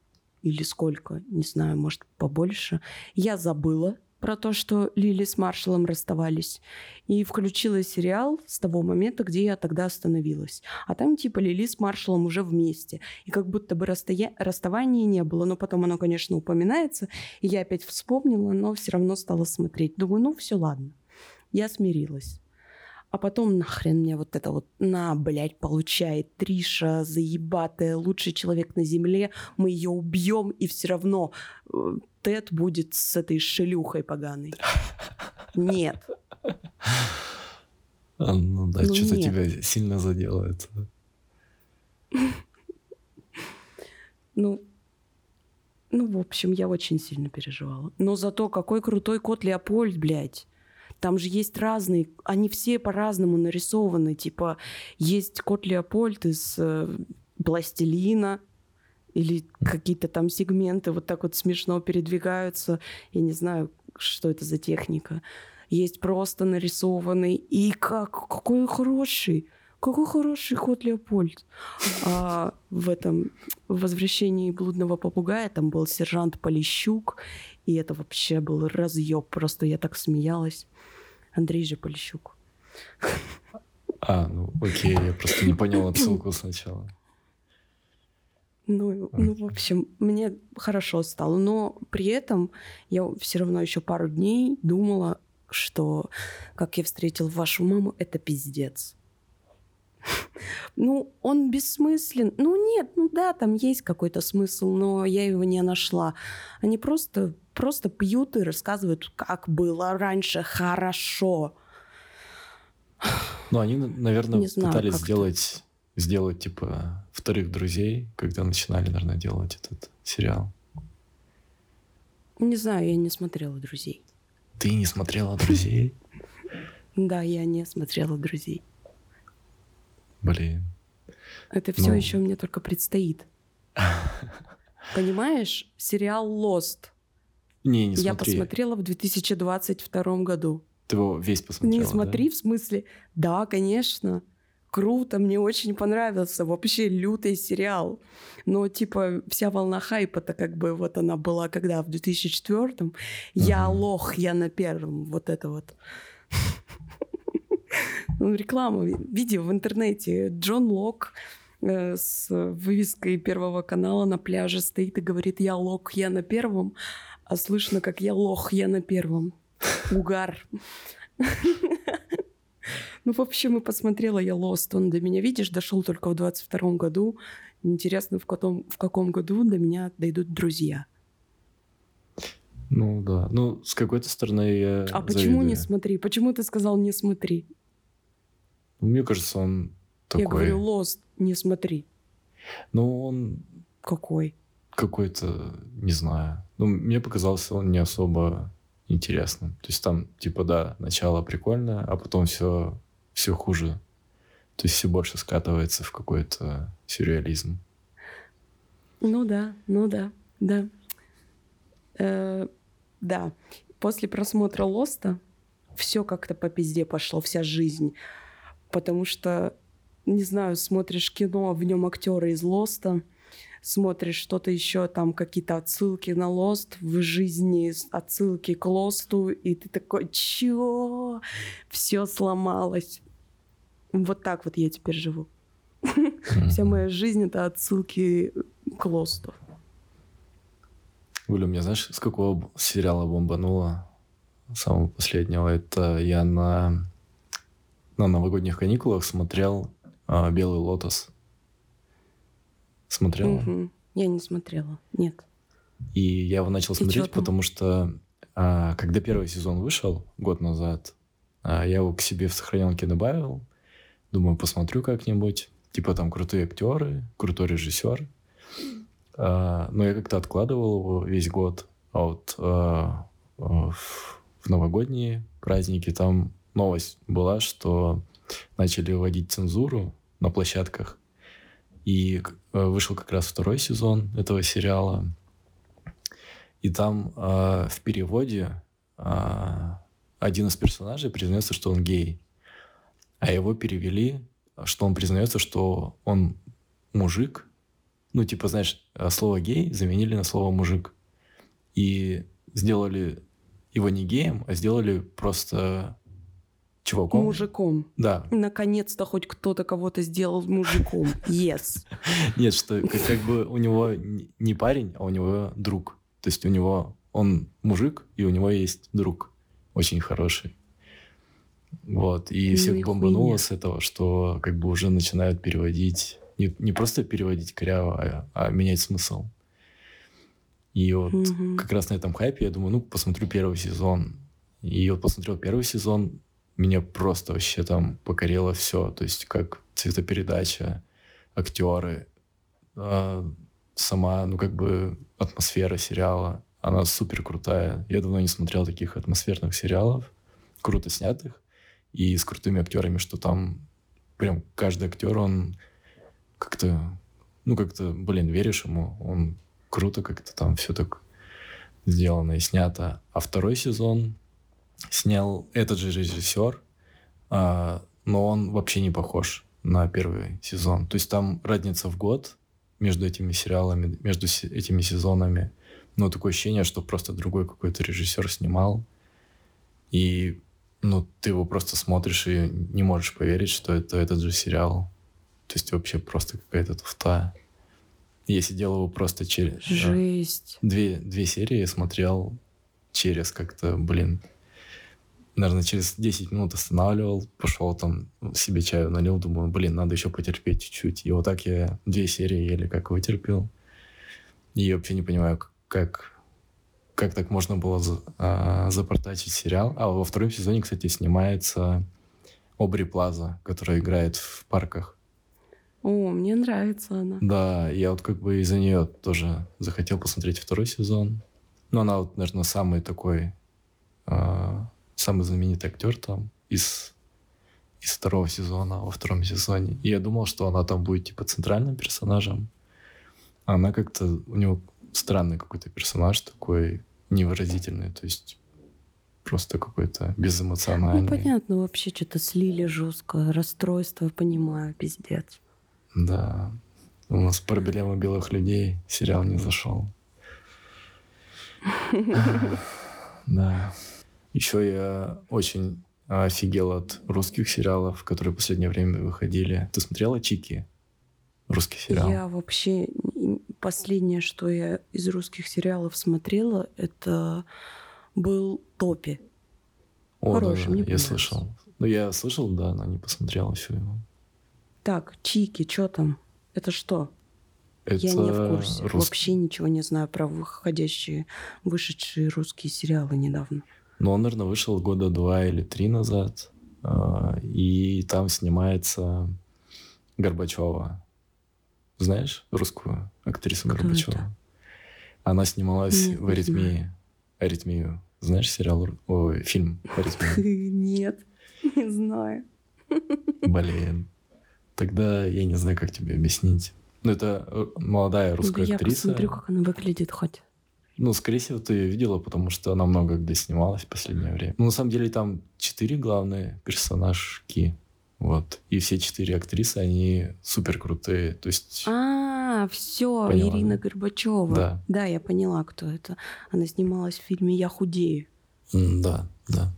или сколько, не знаю, может, побольше. Я забыла про то, что Лили с Маршалом расставались. И включила сериал с того момента, где я тогда остановилась. А там типа Лили с Маршалом уже вместе. И как будто бы расстоя... расставания не было. Но потом оно, конечно, упоминается. И я опять вспомнила, но все равно стала смотреть. Думаю, ну все, ладно я смирилась. А потом нахрен мне вот это вот, на, блядь, получает Триша, заебатая, лучший человек на земле, мы ее убьем, и все равно э, Тед будет с этой шелюхой поганой. Нет. А, ну да, ну, что-то тебя сильно задело это. Ну, ну, в общем, я очень сильно переживала. Но зато какой крутой кот Леопольд, блядь. Там же есть разные, они все по-разному нарисованы. Типа есть кот Леопольд из э, пластилина, или какие-то там сегменты вот так вот смешно передвигаются. Я не знаю, что это за техника. Есть просто нарисованный. И как, какой хороший. Какой хороший кот Леопольд. А в этом «Возвращении блудного попугая» там был сержант Полищук, и это вообще был разъеб. Просто я так смеялась. Андрей же Полищук. А, ну окей, я просто не понял отсылку сначала. Ну, ну, в общем, мне хорошо стало, но при этом я все равно еще пару дней думала, что как я встретил вашу маму, это пиздец. Ну, он бессмыслен. Ну, нет, ну да, там есть какой-то смысл, но я его не нашла. Они просто, просто пьют и рассказывают, как было раньше хорошо. Ну, они, наверное, не знаю, пытались сделать, сделать, типа, вторых друзей, когда начинали, наверное, делать этот сериал. Не знаю, я не смотрела «Друзей». Ты не смотрела «Друзей»? Да, я не смотрела «Друзей». Блин. Это все ну... еще мне только предстоит. Понимаешь, сериал Lost. Не, не смотри. Я посмотрела в 2022 году. Ты его весь посмотрела, Не смотри, да? в смысле. Да, конечно. Круто, мне очень понравился. Вообще лютый сериал. Но, типа, вся волна хайпа-то как бы вот она была когда? В 2004-м. Угу. Я лох, я на первом. Вот это вот. Ну, реклама, видео в интернете. Джон Лок э, с вывеской Первого канала на пляже стоит и говорит «Я лох, я на первом», а слышно, как «Я лох, я на первом». Угар. Ну, в общем, и посмотрела я Lost. Он до меня, видишь, дошел только в 22 году. Интересно, в каком, в каком году до меня дойдут друзья. Ну да. Ну, с какой-то стороны я А почему завидую. не смотри? Почему ты сказал не смотри? Мне кажется, он такой... Я говорю, Lost, не смотри. Ну, он... Какой? Какой-то, не знаю. Ну, мне показался он не особо интересным. То есть там, типа, да, начало прикольное, а потом все, все хуже. То есть все больше скатывается в какой-то сюрреализм. Ну да, ну да, да. Э, да. После просмотра Лоста все как-то по пизде пошло, вся жизнь. Потому что, не знаю, смотришь кино, в нем актеры из Лоста, смотришь что-то еще, там какие-то отсылки на Лост, в жизни отсылки к Лосту, и ты такой, чё? Все сломалось. Вот так вот я теперь живу. Вся моя жизнь — это отсылки к Лосту. Гуля, мне знаешь, с какого сериала бомбануло? Самого последнего. Это я на, на новогодних каникулах смотрел а, «Белый лотос». Смотрела? Угу. Я не смотрела, нет. И я его начал смотреть, потому что а, когда первый сезон вышел год назад, а, я его к себе в сохраненке добавил. Думаю, посмотрю как-нибудь. Типа там крутые актеры, крутой режиссер. А, но я как-то откладывал его весь год. А вот а, в, в новогодние праздники там новость была, что начали вводить цензуру на площадках. И э, вышел как раз второй сезон этого сериала. И там э, в переводе э, один из персонажей признается, что он гей. А его перевели, что он признается, что он мужик. Ну, типа, знаешь, э, слово гей заменили на слово мужик. И сделали его не геем, а сделали просто чуваком. Мужиком. Да. Наконец-то хоть кто-то кого-то сделал мужиком. Yes. Нет, что как, бы у него не парень, а у него друг. То есть у него он мужик, и у него есть друг очень хороший. Вот. И ну всех бомбануло с этого, что как бы уже начинают переводить, не, не просто переводить коряво, а, а менять смысл. И вот угу. как раз на этом хайпе я думаю, ну, посмотрю первый сезон. И вот посмотрел первый сезон, меня просто вообще там покорило все. То есть как цветопередача, актеры, э, сама, ну как бы атмосфера сериала. Она супер крутая. Я давно не смотрел таких атмосферных сериалов, круто снятых и с крутыми актерами, что там прям каждый актер, он как-то, ну как-то, блин, веришь ему, он круто как-то там все так сделано и снято. А второй сезон, снял этот же режиссер, а, но он вообще не похож на первый сезон. То есть там разница в год между этими сериалами, между этими сезонами. Но такое ощущение, что просто другой какой-то режиссер снимал. И ну, ты его просто смотришь и не можешь поверить, что это этот же сериал. То есть вообще просто какая-то туфта. Я сидел его просто через... Жесть. Две, две серии смотрел через как-то, блин, наверное, через 10 минут останавливал, пошел там себе чаю налил, думаю, блин, надо еще потерпеть чуть-чуть. И вот так я две серии еле как вытерпел. И я вообще не понимаю, как, как так можно было за, а, запортачить сериал. А во втором сезоне, кстати, снимается Обри Плаза, которая играет в парках. О, мне нравится она. Да, я вот как бы из-за нее тоже захотел посмотреть второй сезон. Но она вот, наверное, самый такой а, самый знаменитый актер там из, из второго сезона, во втором сезоне. И я думал, что она там будет типа центральным персонажем. А она как-то, у него странный какой-то персонаж такой невыразительный, то есть просто какой-то безэмоциональный. Ну, понятно, вообще что-то слили жестко, расстройство, понимаю, пиздец. Да. У нас проблема белых людей, сериал не зашел. Да. Еще я очень офигел от русских сериалов, которые в последнее время выходили. Ты смотрела «Чики»? Русский сериал. Я вообще... Последнее, что я из русских сериалов смотрела, это был «Топи». О, Хороший, да, мне я слышал. Ну, я слышал, да, но не посмотрела всю его. Так, «Чики», что там? Это что? Это я не в курсе. Рус... Вообще ничего не знаю про выходящие, вышедшие русские сериалы недавно. Но он, наверное, вышел года два или три назад. А, и там снимается Горбачева. Знаешь русскую актрису Кто Горбачева? Это? Она снималась Нет, в «Аритмии». «Аритмию». Знаешь сериал? Ой, фильм «Аритмия»? Нет, не знаю. Блин. Тогда я не знаю, как тебе объяснить. Ну, это э, молодая русская да я актриса. посмотрю, как она выглядит хоть. Ну, скорее всего, ты ее видела, потому что она много где снималась в последнее время. Ну, на самом деле, там четыре главные персонажки. Вот. И все четыре актрисы, они супер крутые. То есть... А, все, Поняла, Ирина? Горбачева. Да. Да, я поняла, кто это. Она снималась в фильме «Я худею». Да, да.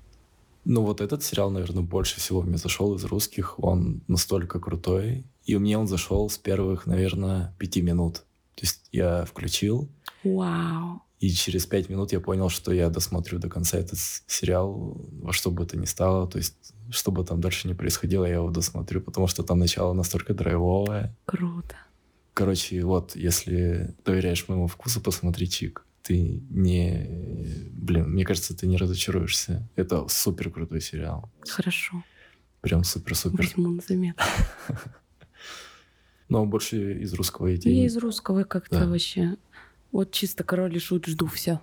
Ну, вот этот сериал, наверное, больше всего мне зашел из русских. Он настолько крутой. И мне он зашел с первых, наверное, пяти минут. То есть я включил, Вау. и через пять минут я понял, что я досмотрю до конца этот сериал, во что бы то ни стало. То есть, что бы там дальше не происходило, я его досмотрю, потому что там начало настолько драйвовое. Круто. Короче, вот, если доверяешь моему вкусу, посмотри Чик. Ты не... Блин, мне кажется, ты не разочаруешься. Это супер крутой сериал. Хорошо. Прям супер-супер. Возьму на заметку. Но больше из русского идеи. Я из русского как-то Да. вообще. Вот чисто король и шут жду все.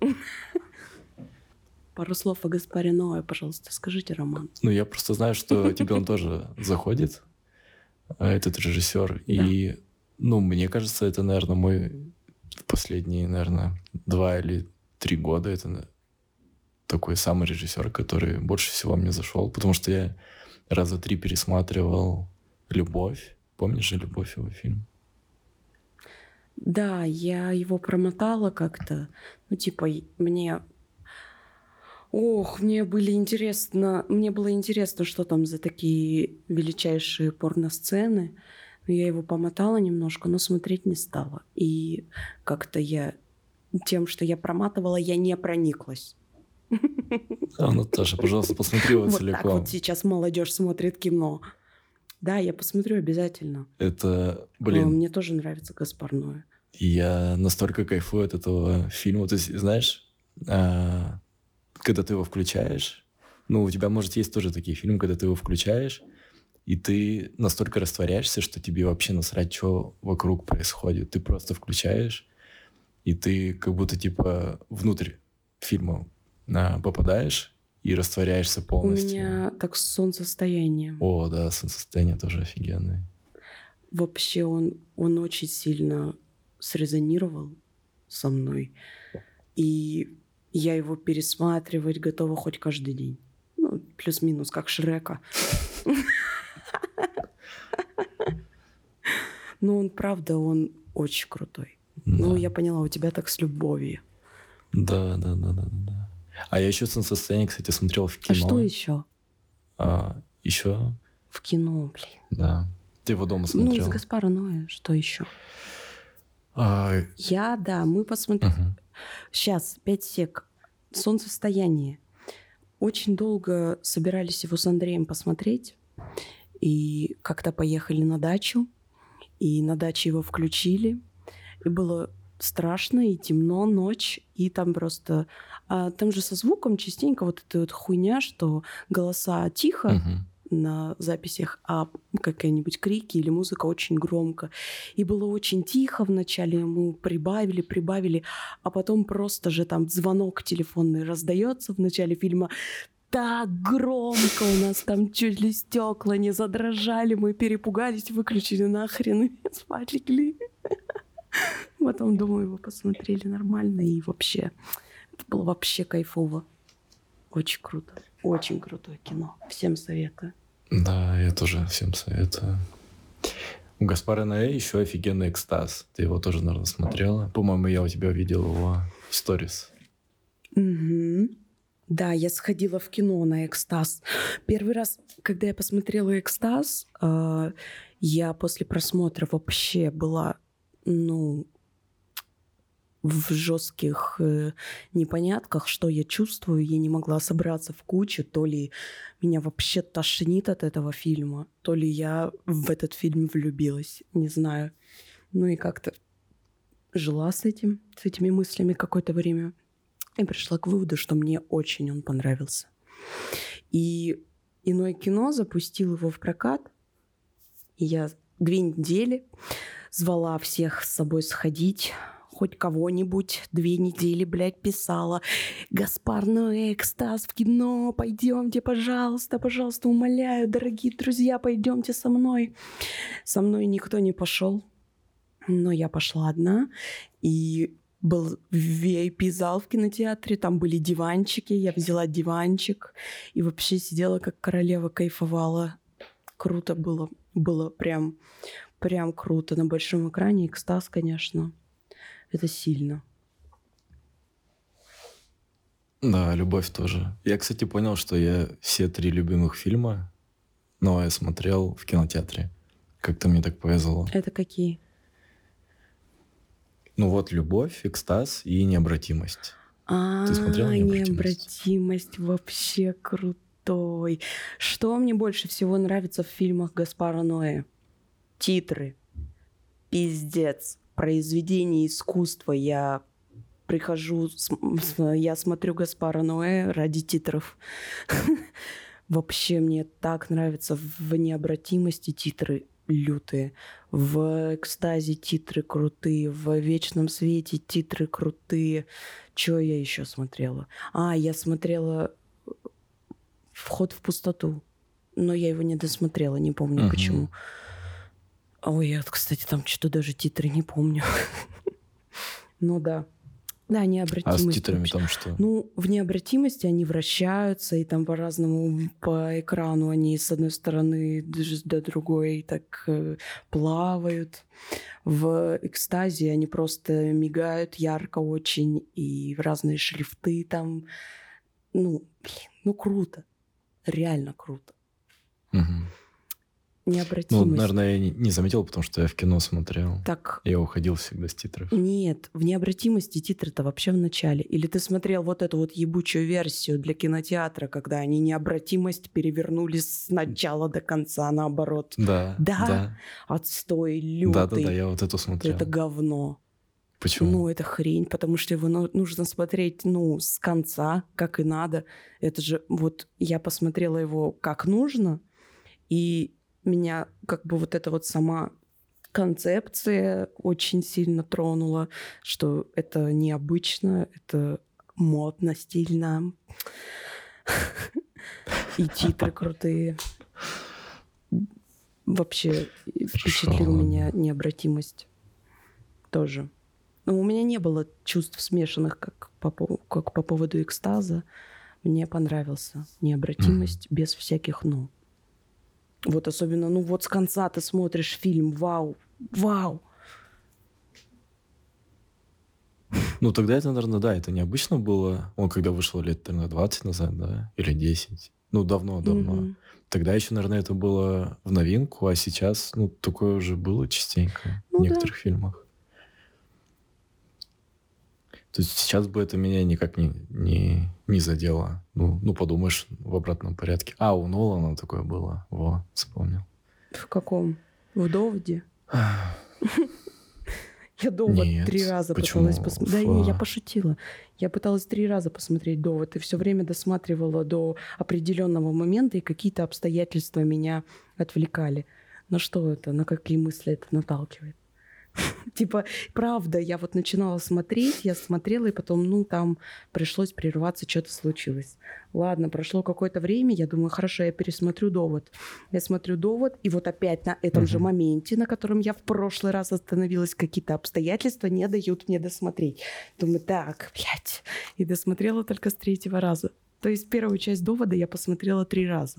Пару слов о Гаспаре Ноэ, пожалуйста, скажите, Роман. Ну, я просто знаю, что тебе он тоже заходит, а, этот режиссер. И, ну, мне кажется, это, наверное, мой последние, наверное, два или три года. Это на- такой самый режиссер, который больше всего мне зашел, потому что я раза три пересматривал «Любовь». Помнишь же «Любовь» его фильм? Да, я его промотала как-то. Ну, типа, мне... Ох, мне были интересно... Мне было интересно, что там за такие величайшие порносцены. Но я его помотала немножко, но смотреть не стала. И как-то я... Тем, что я проматывала, я не прониклась. А, Наташа, пожалуйста, посмотри его Вот так целиком. вот сейчас молодежь смотрит кино. Да, я посмотрю обязательно. Это, Но блин, Мне тоже нравится Гаспар Ноэ. Я настолько кайфую от этого фильма. Есть, знаешь, а, когда ты его включаешь, ну, у тебя, может, есть тоже такие фильмы, когда ты его включаешь, и ты настолько растворяешься, что тебе вообще насрать, что вокруг происходит. Ты просто включаешь, и ты как будто, типа, внутрь фильма а, попадаешь и растворяешься У полностью. меня так с солнцестоянием. О, да, солнцестояние тоже офигенное. Вообще он, он очень сильно срезонировал со мной. И я его пересматривать готова хоть каждый день. Ну, плюс-минус, как Шрека. Но он, правда, он очень крутой. Ну, я поняла, у тебя так с любовью. Да, да, да, да, да. А я еще солнцестояние, кстати, смотрел в А кино. что еще? А, еще, В кино, блин. да. Ты его дома Ну, смотрел? из Гаспара Ноэ, что еще? А, Я, да, мы посмотрели. мгм. Сейчас, пять сек. Солнцестояние. Очень долго собирались его с Андреем посмотреть. И как-то поехали на дачу. И на даче его включили. И было страшно, и темно, ночь. И там просто... а там же со звуком частенько вот эта вот хуйня, что голоса тихо, Мгм. на записях, а какие-нибудь крики или музыка очень громко. И было очень тихо вначале, мы прибавили, прибавили, а потом просто же там звонок телефонный раздается в начале фильма. Так громко у нас там чуть ли стекла не задрожали, мы перепугались, выключили нахрен и спать легли. Потом, думаю, его посмотрели нормально и вообще, было вообще кайфово. Очень круто. Очень крутое кино. Всем советую. Да, я тоже всем советую. У Гаспара Ноэ еще офигенный экстаз. Ты его тоже, наверное, смотрела. По-моему, я у тебя видел его в сторис. Мгм. Да, я сходила в кино на экстаз. Первый раз, когда я посмотрела экстаз, а, я после просмотра вообще была, ну, в жестких э, непонятках, что я чувствую. Я не могла собраться в кучу. То ли меня вообще тошнит от этого фильма, то ли я в этот фильм влюбилась. Не знаю. Ну и как-то жила с этим, с этими мыслями какое-то время. И пришла к выводу, что мне очень он понравился. И иное кино запустил его в прокат. И я две недели звала всех с собой сходить, хоть кого-нибудь. Две недели, блядь, писала. Гаспар Ноэ, экстаз в кино, пойдемте, пожалуйста, пожалуйста, умоляю, дорогие друзья, пойдемте со мной. Со мной никто не пошел. Но я пошла одна, и был VIP-зал в кинотеатре, там были диванчики, я взяла диванчик и вообще сидела как королева, кайфовала. Круто было, было прям, прям круто. На большом экране экстаз, конечно, это сильно. Да, любовь тоже. Я, кстати, понял, что я все три любимых фильма, но я смотрел в кинотеатре. Как-то мне так повезло. Это какие? Ну вот любовь, экстаз и необратимость. А, Ты смотрела «Необратимость»? необратимость вообще крутой. Что мне больше всего нравится в фильмах Гаспара Ноэ? Титры. Пиздец. Произведение искусства. Я прихожу, я смотрю Гаспара Ноэ ради титров. Вообще мне так нравится в необратимости титры лютые. В экстазе титры крутые, в вечном свете титры крутые. Что я еще смотрела? А, я смотрела Вход в пустоту. Но я его не досмотрела, не помню Мгм. почему. Ой, я, кстати, там что-то даже титры не помню. Ну да. Да, А необратимость. с титрами вообще. там что? Ну, в необратимости они вращаются, и там по-разному по экрану они с одной стороны до другой так э, плавают. В экстазе они просто мигают ярко очень, и в разные шрифты там. Ну, блин, ну круто. Реально круто. Мгм. Ну, Необратимость. наверное, я не- не заметил, потому что я в кино смотрел. Так, Я уходил всегда с титров. Нет, в необратимости титры-то вообще в начале. Или ты смотрел вот эту вот ебучую версию для кинотеатра, когда они необратимость перевернули с начала до конца, наоборот. Да, Да, да. Отстой лютый. Да, да, да, я вот эту смотрел. Это говно. Почему? Ну, это хрень, потому что его ну- нужно смотреть, ну, с конца, как и надо. Это же, вот, я посмотрела его как нужно, и меня как бы вот эта вот сама концепция очень сильно тронула, что это необычно, это модно, стильно. И титры крутые. Вообще впечатлил меня необратимость тоже. Но у меня не было чувств смешанных, как по, как по поводу экстаза. Мне понравился необратимость без всяких «ну». Вот особенно, ну вот с конца ты смотришь фильм, вау, вау. Ну, тогда это, наверное, да, это необычно было. Он когда вышел лет, наверное, 20 назад, да, или 10. Ну, давно-давно. Мгм. Тогда еще, наверное, это было в новинку, а сейчас, ну, такое уже было частенько Ну в да. некоторых фильмах. То есть сейчас бы это меня никак не, не, не задело. Ну, ну, подумаешь, в обратном порядке. А, у Нолана такое было. Во, вспомнил. В каком? В «Доводе»? Я «Довод» Нет, три раза почему? пыталась посмотреть. Да не, я пошутила. Я пыталась три раза посмотреть «Довод», и все время досматривала до определенного момента, и какие-то обстоятельства меня отвлекали. На что это? На какие мысли это наталкивает? Типа, правда, я вот начинала смотреть, я смотрела, и потом, ну, там пришлось прерваться, что-то случилось. Ладно, прошло какое-то время, я думаю, хорошо, я пересмотрю «Довод». Я смотрю «Довод», и вот опять на этом же моменте, на котором я в прошлый раз остановилась, какие-то обстоятельства не дают мне досмотреть. Думаю, так, блядь. И досмотрела только с третьего раза. То есть первую часть «Довода» я посмотрела три раза.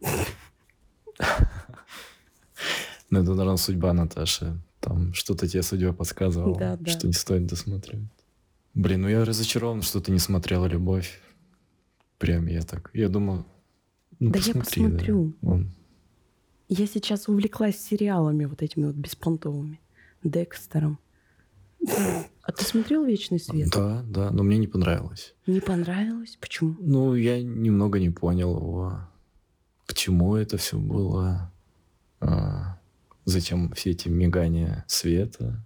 Ну, это, наверное, судьба Наташи. Там что-то тебе судьба подсказывала, Да, да. что не стоит досматривать. Блин, ну я разочарован, что ты не смотрела «Любовь». Прям я так... Я думаю... Ну, Да я посмотри, да. посмотрю. Он- Я сейчас увлеклась сериалами вот этими вот беспонтовыми. Декстером. А ты смотрел «Вечный свет»? Да, да, но мне не понравилось. Не понравилось? Почему? Ну, я немного не понял его. К чему это все было? А, зачем все эти мигания света?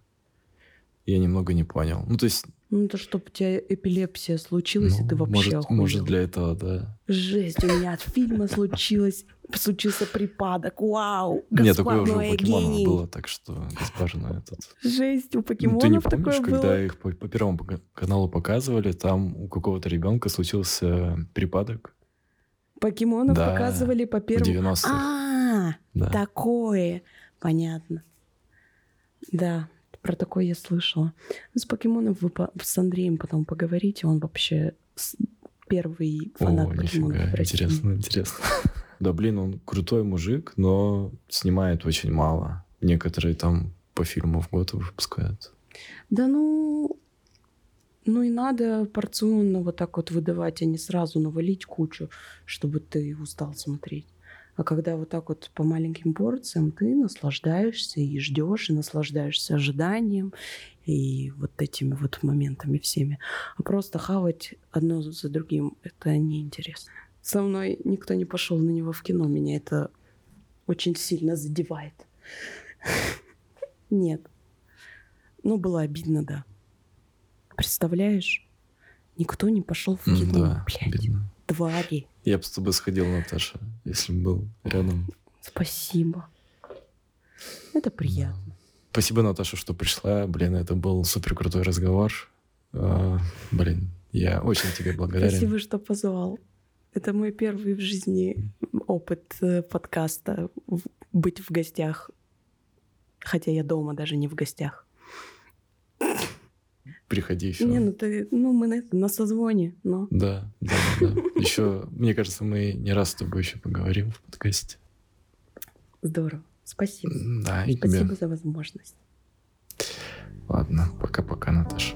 Я немного не понял. Ну, то есть... Ну, это чтобы у тебя эпилепсия случилась, и ну, ты вообще может, охуел. может, для этого, да. Жесть, у меня от фильма случилось, случился припадок. Вау, Нет, такое уже у Ноэ покемонов было, так что Гаспар на этот... Жесть, у Ну, покемонов ты не такое помнишь, было. когда их по, по первому каналу показывали, там у какого-то ребенка случился припадок Покемонов Да, показывали по в первому... 90-х. А, да. такое. Понятно. Да, про такое я слышала. С покемоном вы по- с Андреем потом поговорите, он вообще первый фанат О, покемонов нифига, интересно, интересно. Да, блин, он крутой мужик, но снимает очень мало. Некоторые там по фильму в год выпускают. Да ну, ну и надо порционно вот так вот выдавать, а не сразу навалить кучу, чтобы ты устал смотреть. А когда вот так вот по маленьким порциям, ты наслаждаешься и ждешь, и наслаждаешься ожиданием, и вот этими вот моментами всеми. А просто хавать одно за другим, это неинтересно. Со мной никто не пошел на него в кино, меня это очень сильно задевает. Нет. Ну, было обидно, да. Представляешь? Никто не пошел в кино, Да, блядь. обидно. Твари. Я бы с тобой сходил, Наташа, если бы был рядом. Спасибо. Это приятно. Спасибо, Наташа, что пришла. Блин, это был супер крутой разговор. А, блин, я очень тебе благодарен. Спасибо, что позвал. Это мой первый в жизни опыт э, подкаста. Быть в гостях. Хотя я дома, даже не в гостях. Приходи еще. Не, ну ты, ну мы на, на созвоне, но Да, да, да. Еще, мне кажется, мы не раз с тобой еще поговорим в подкасте. здорово. Спасибо. Да, и Спасибо тебе. за возможность. Ладно, пока-пока, Наташа.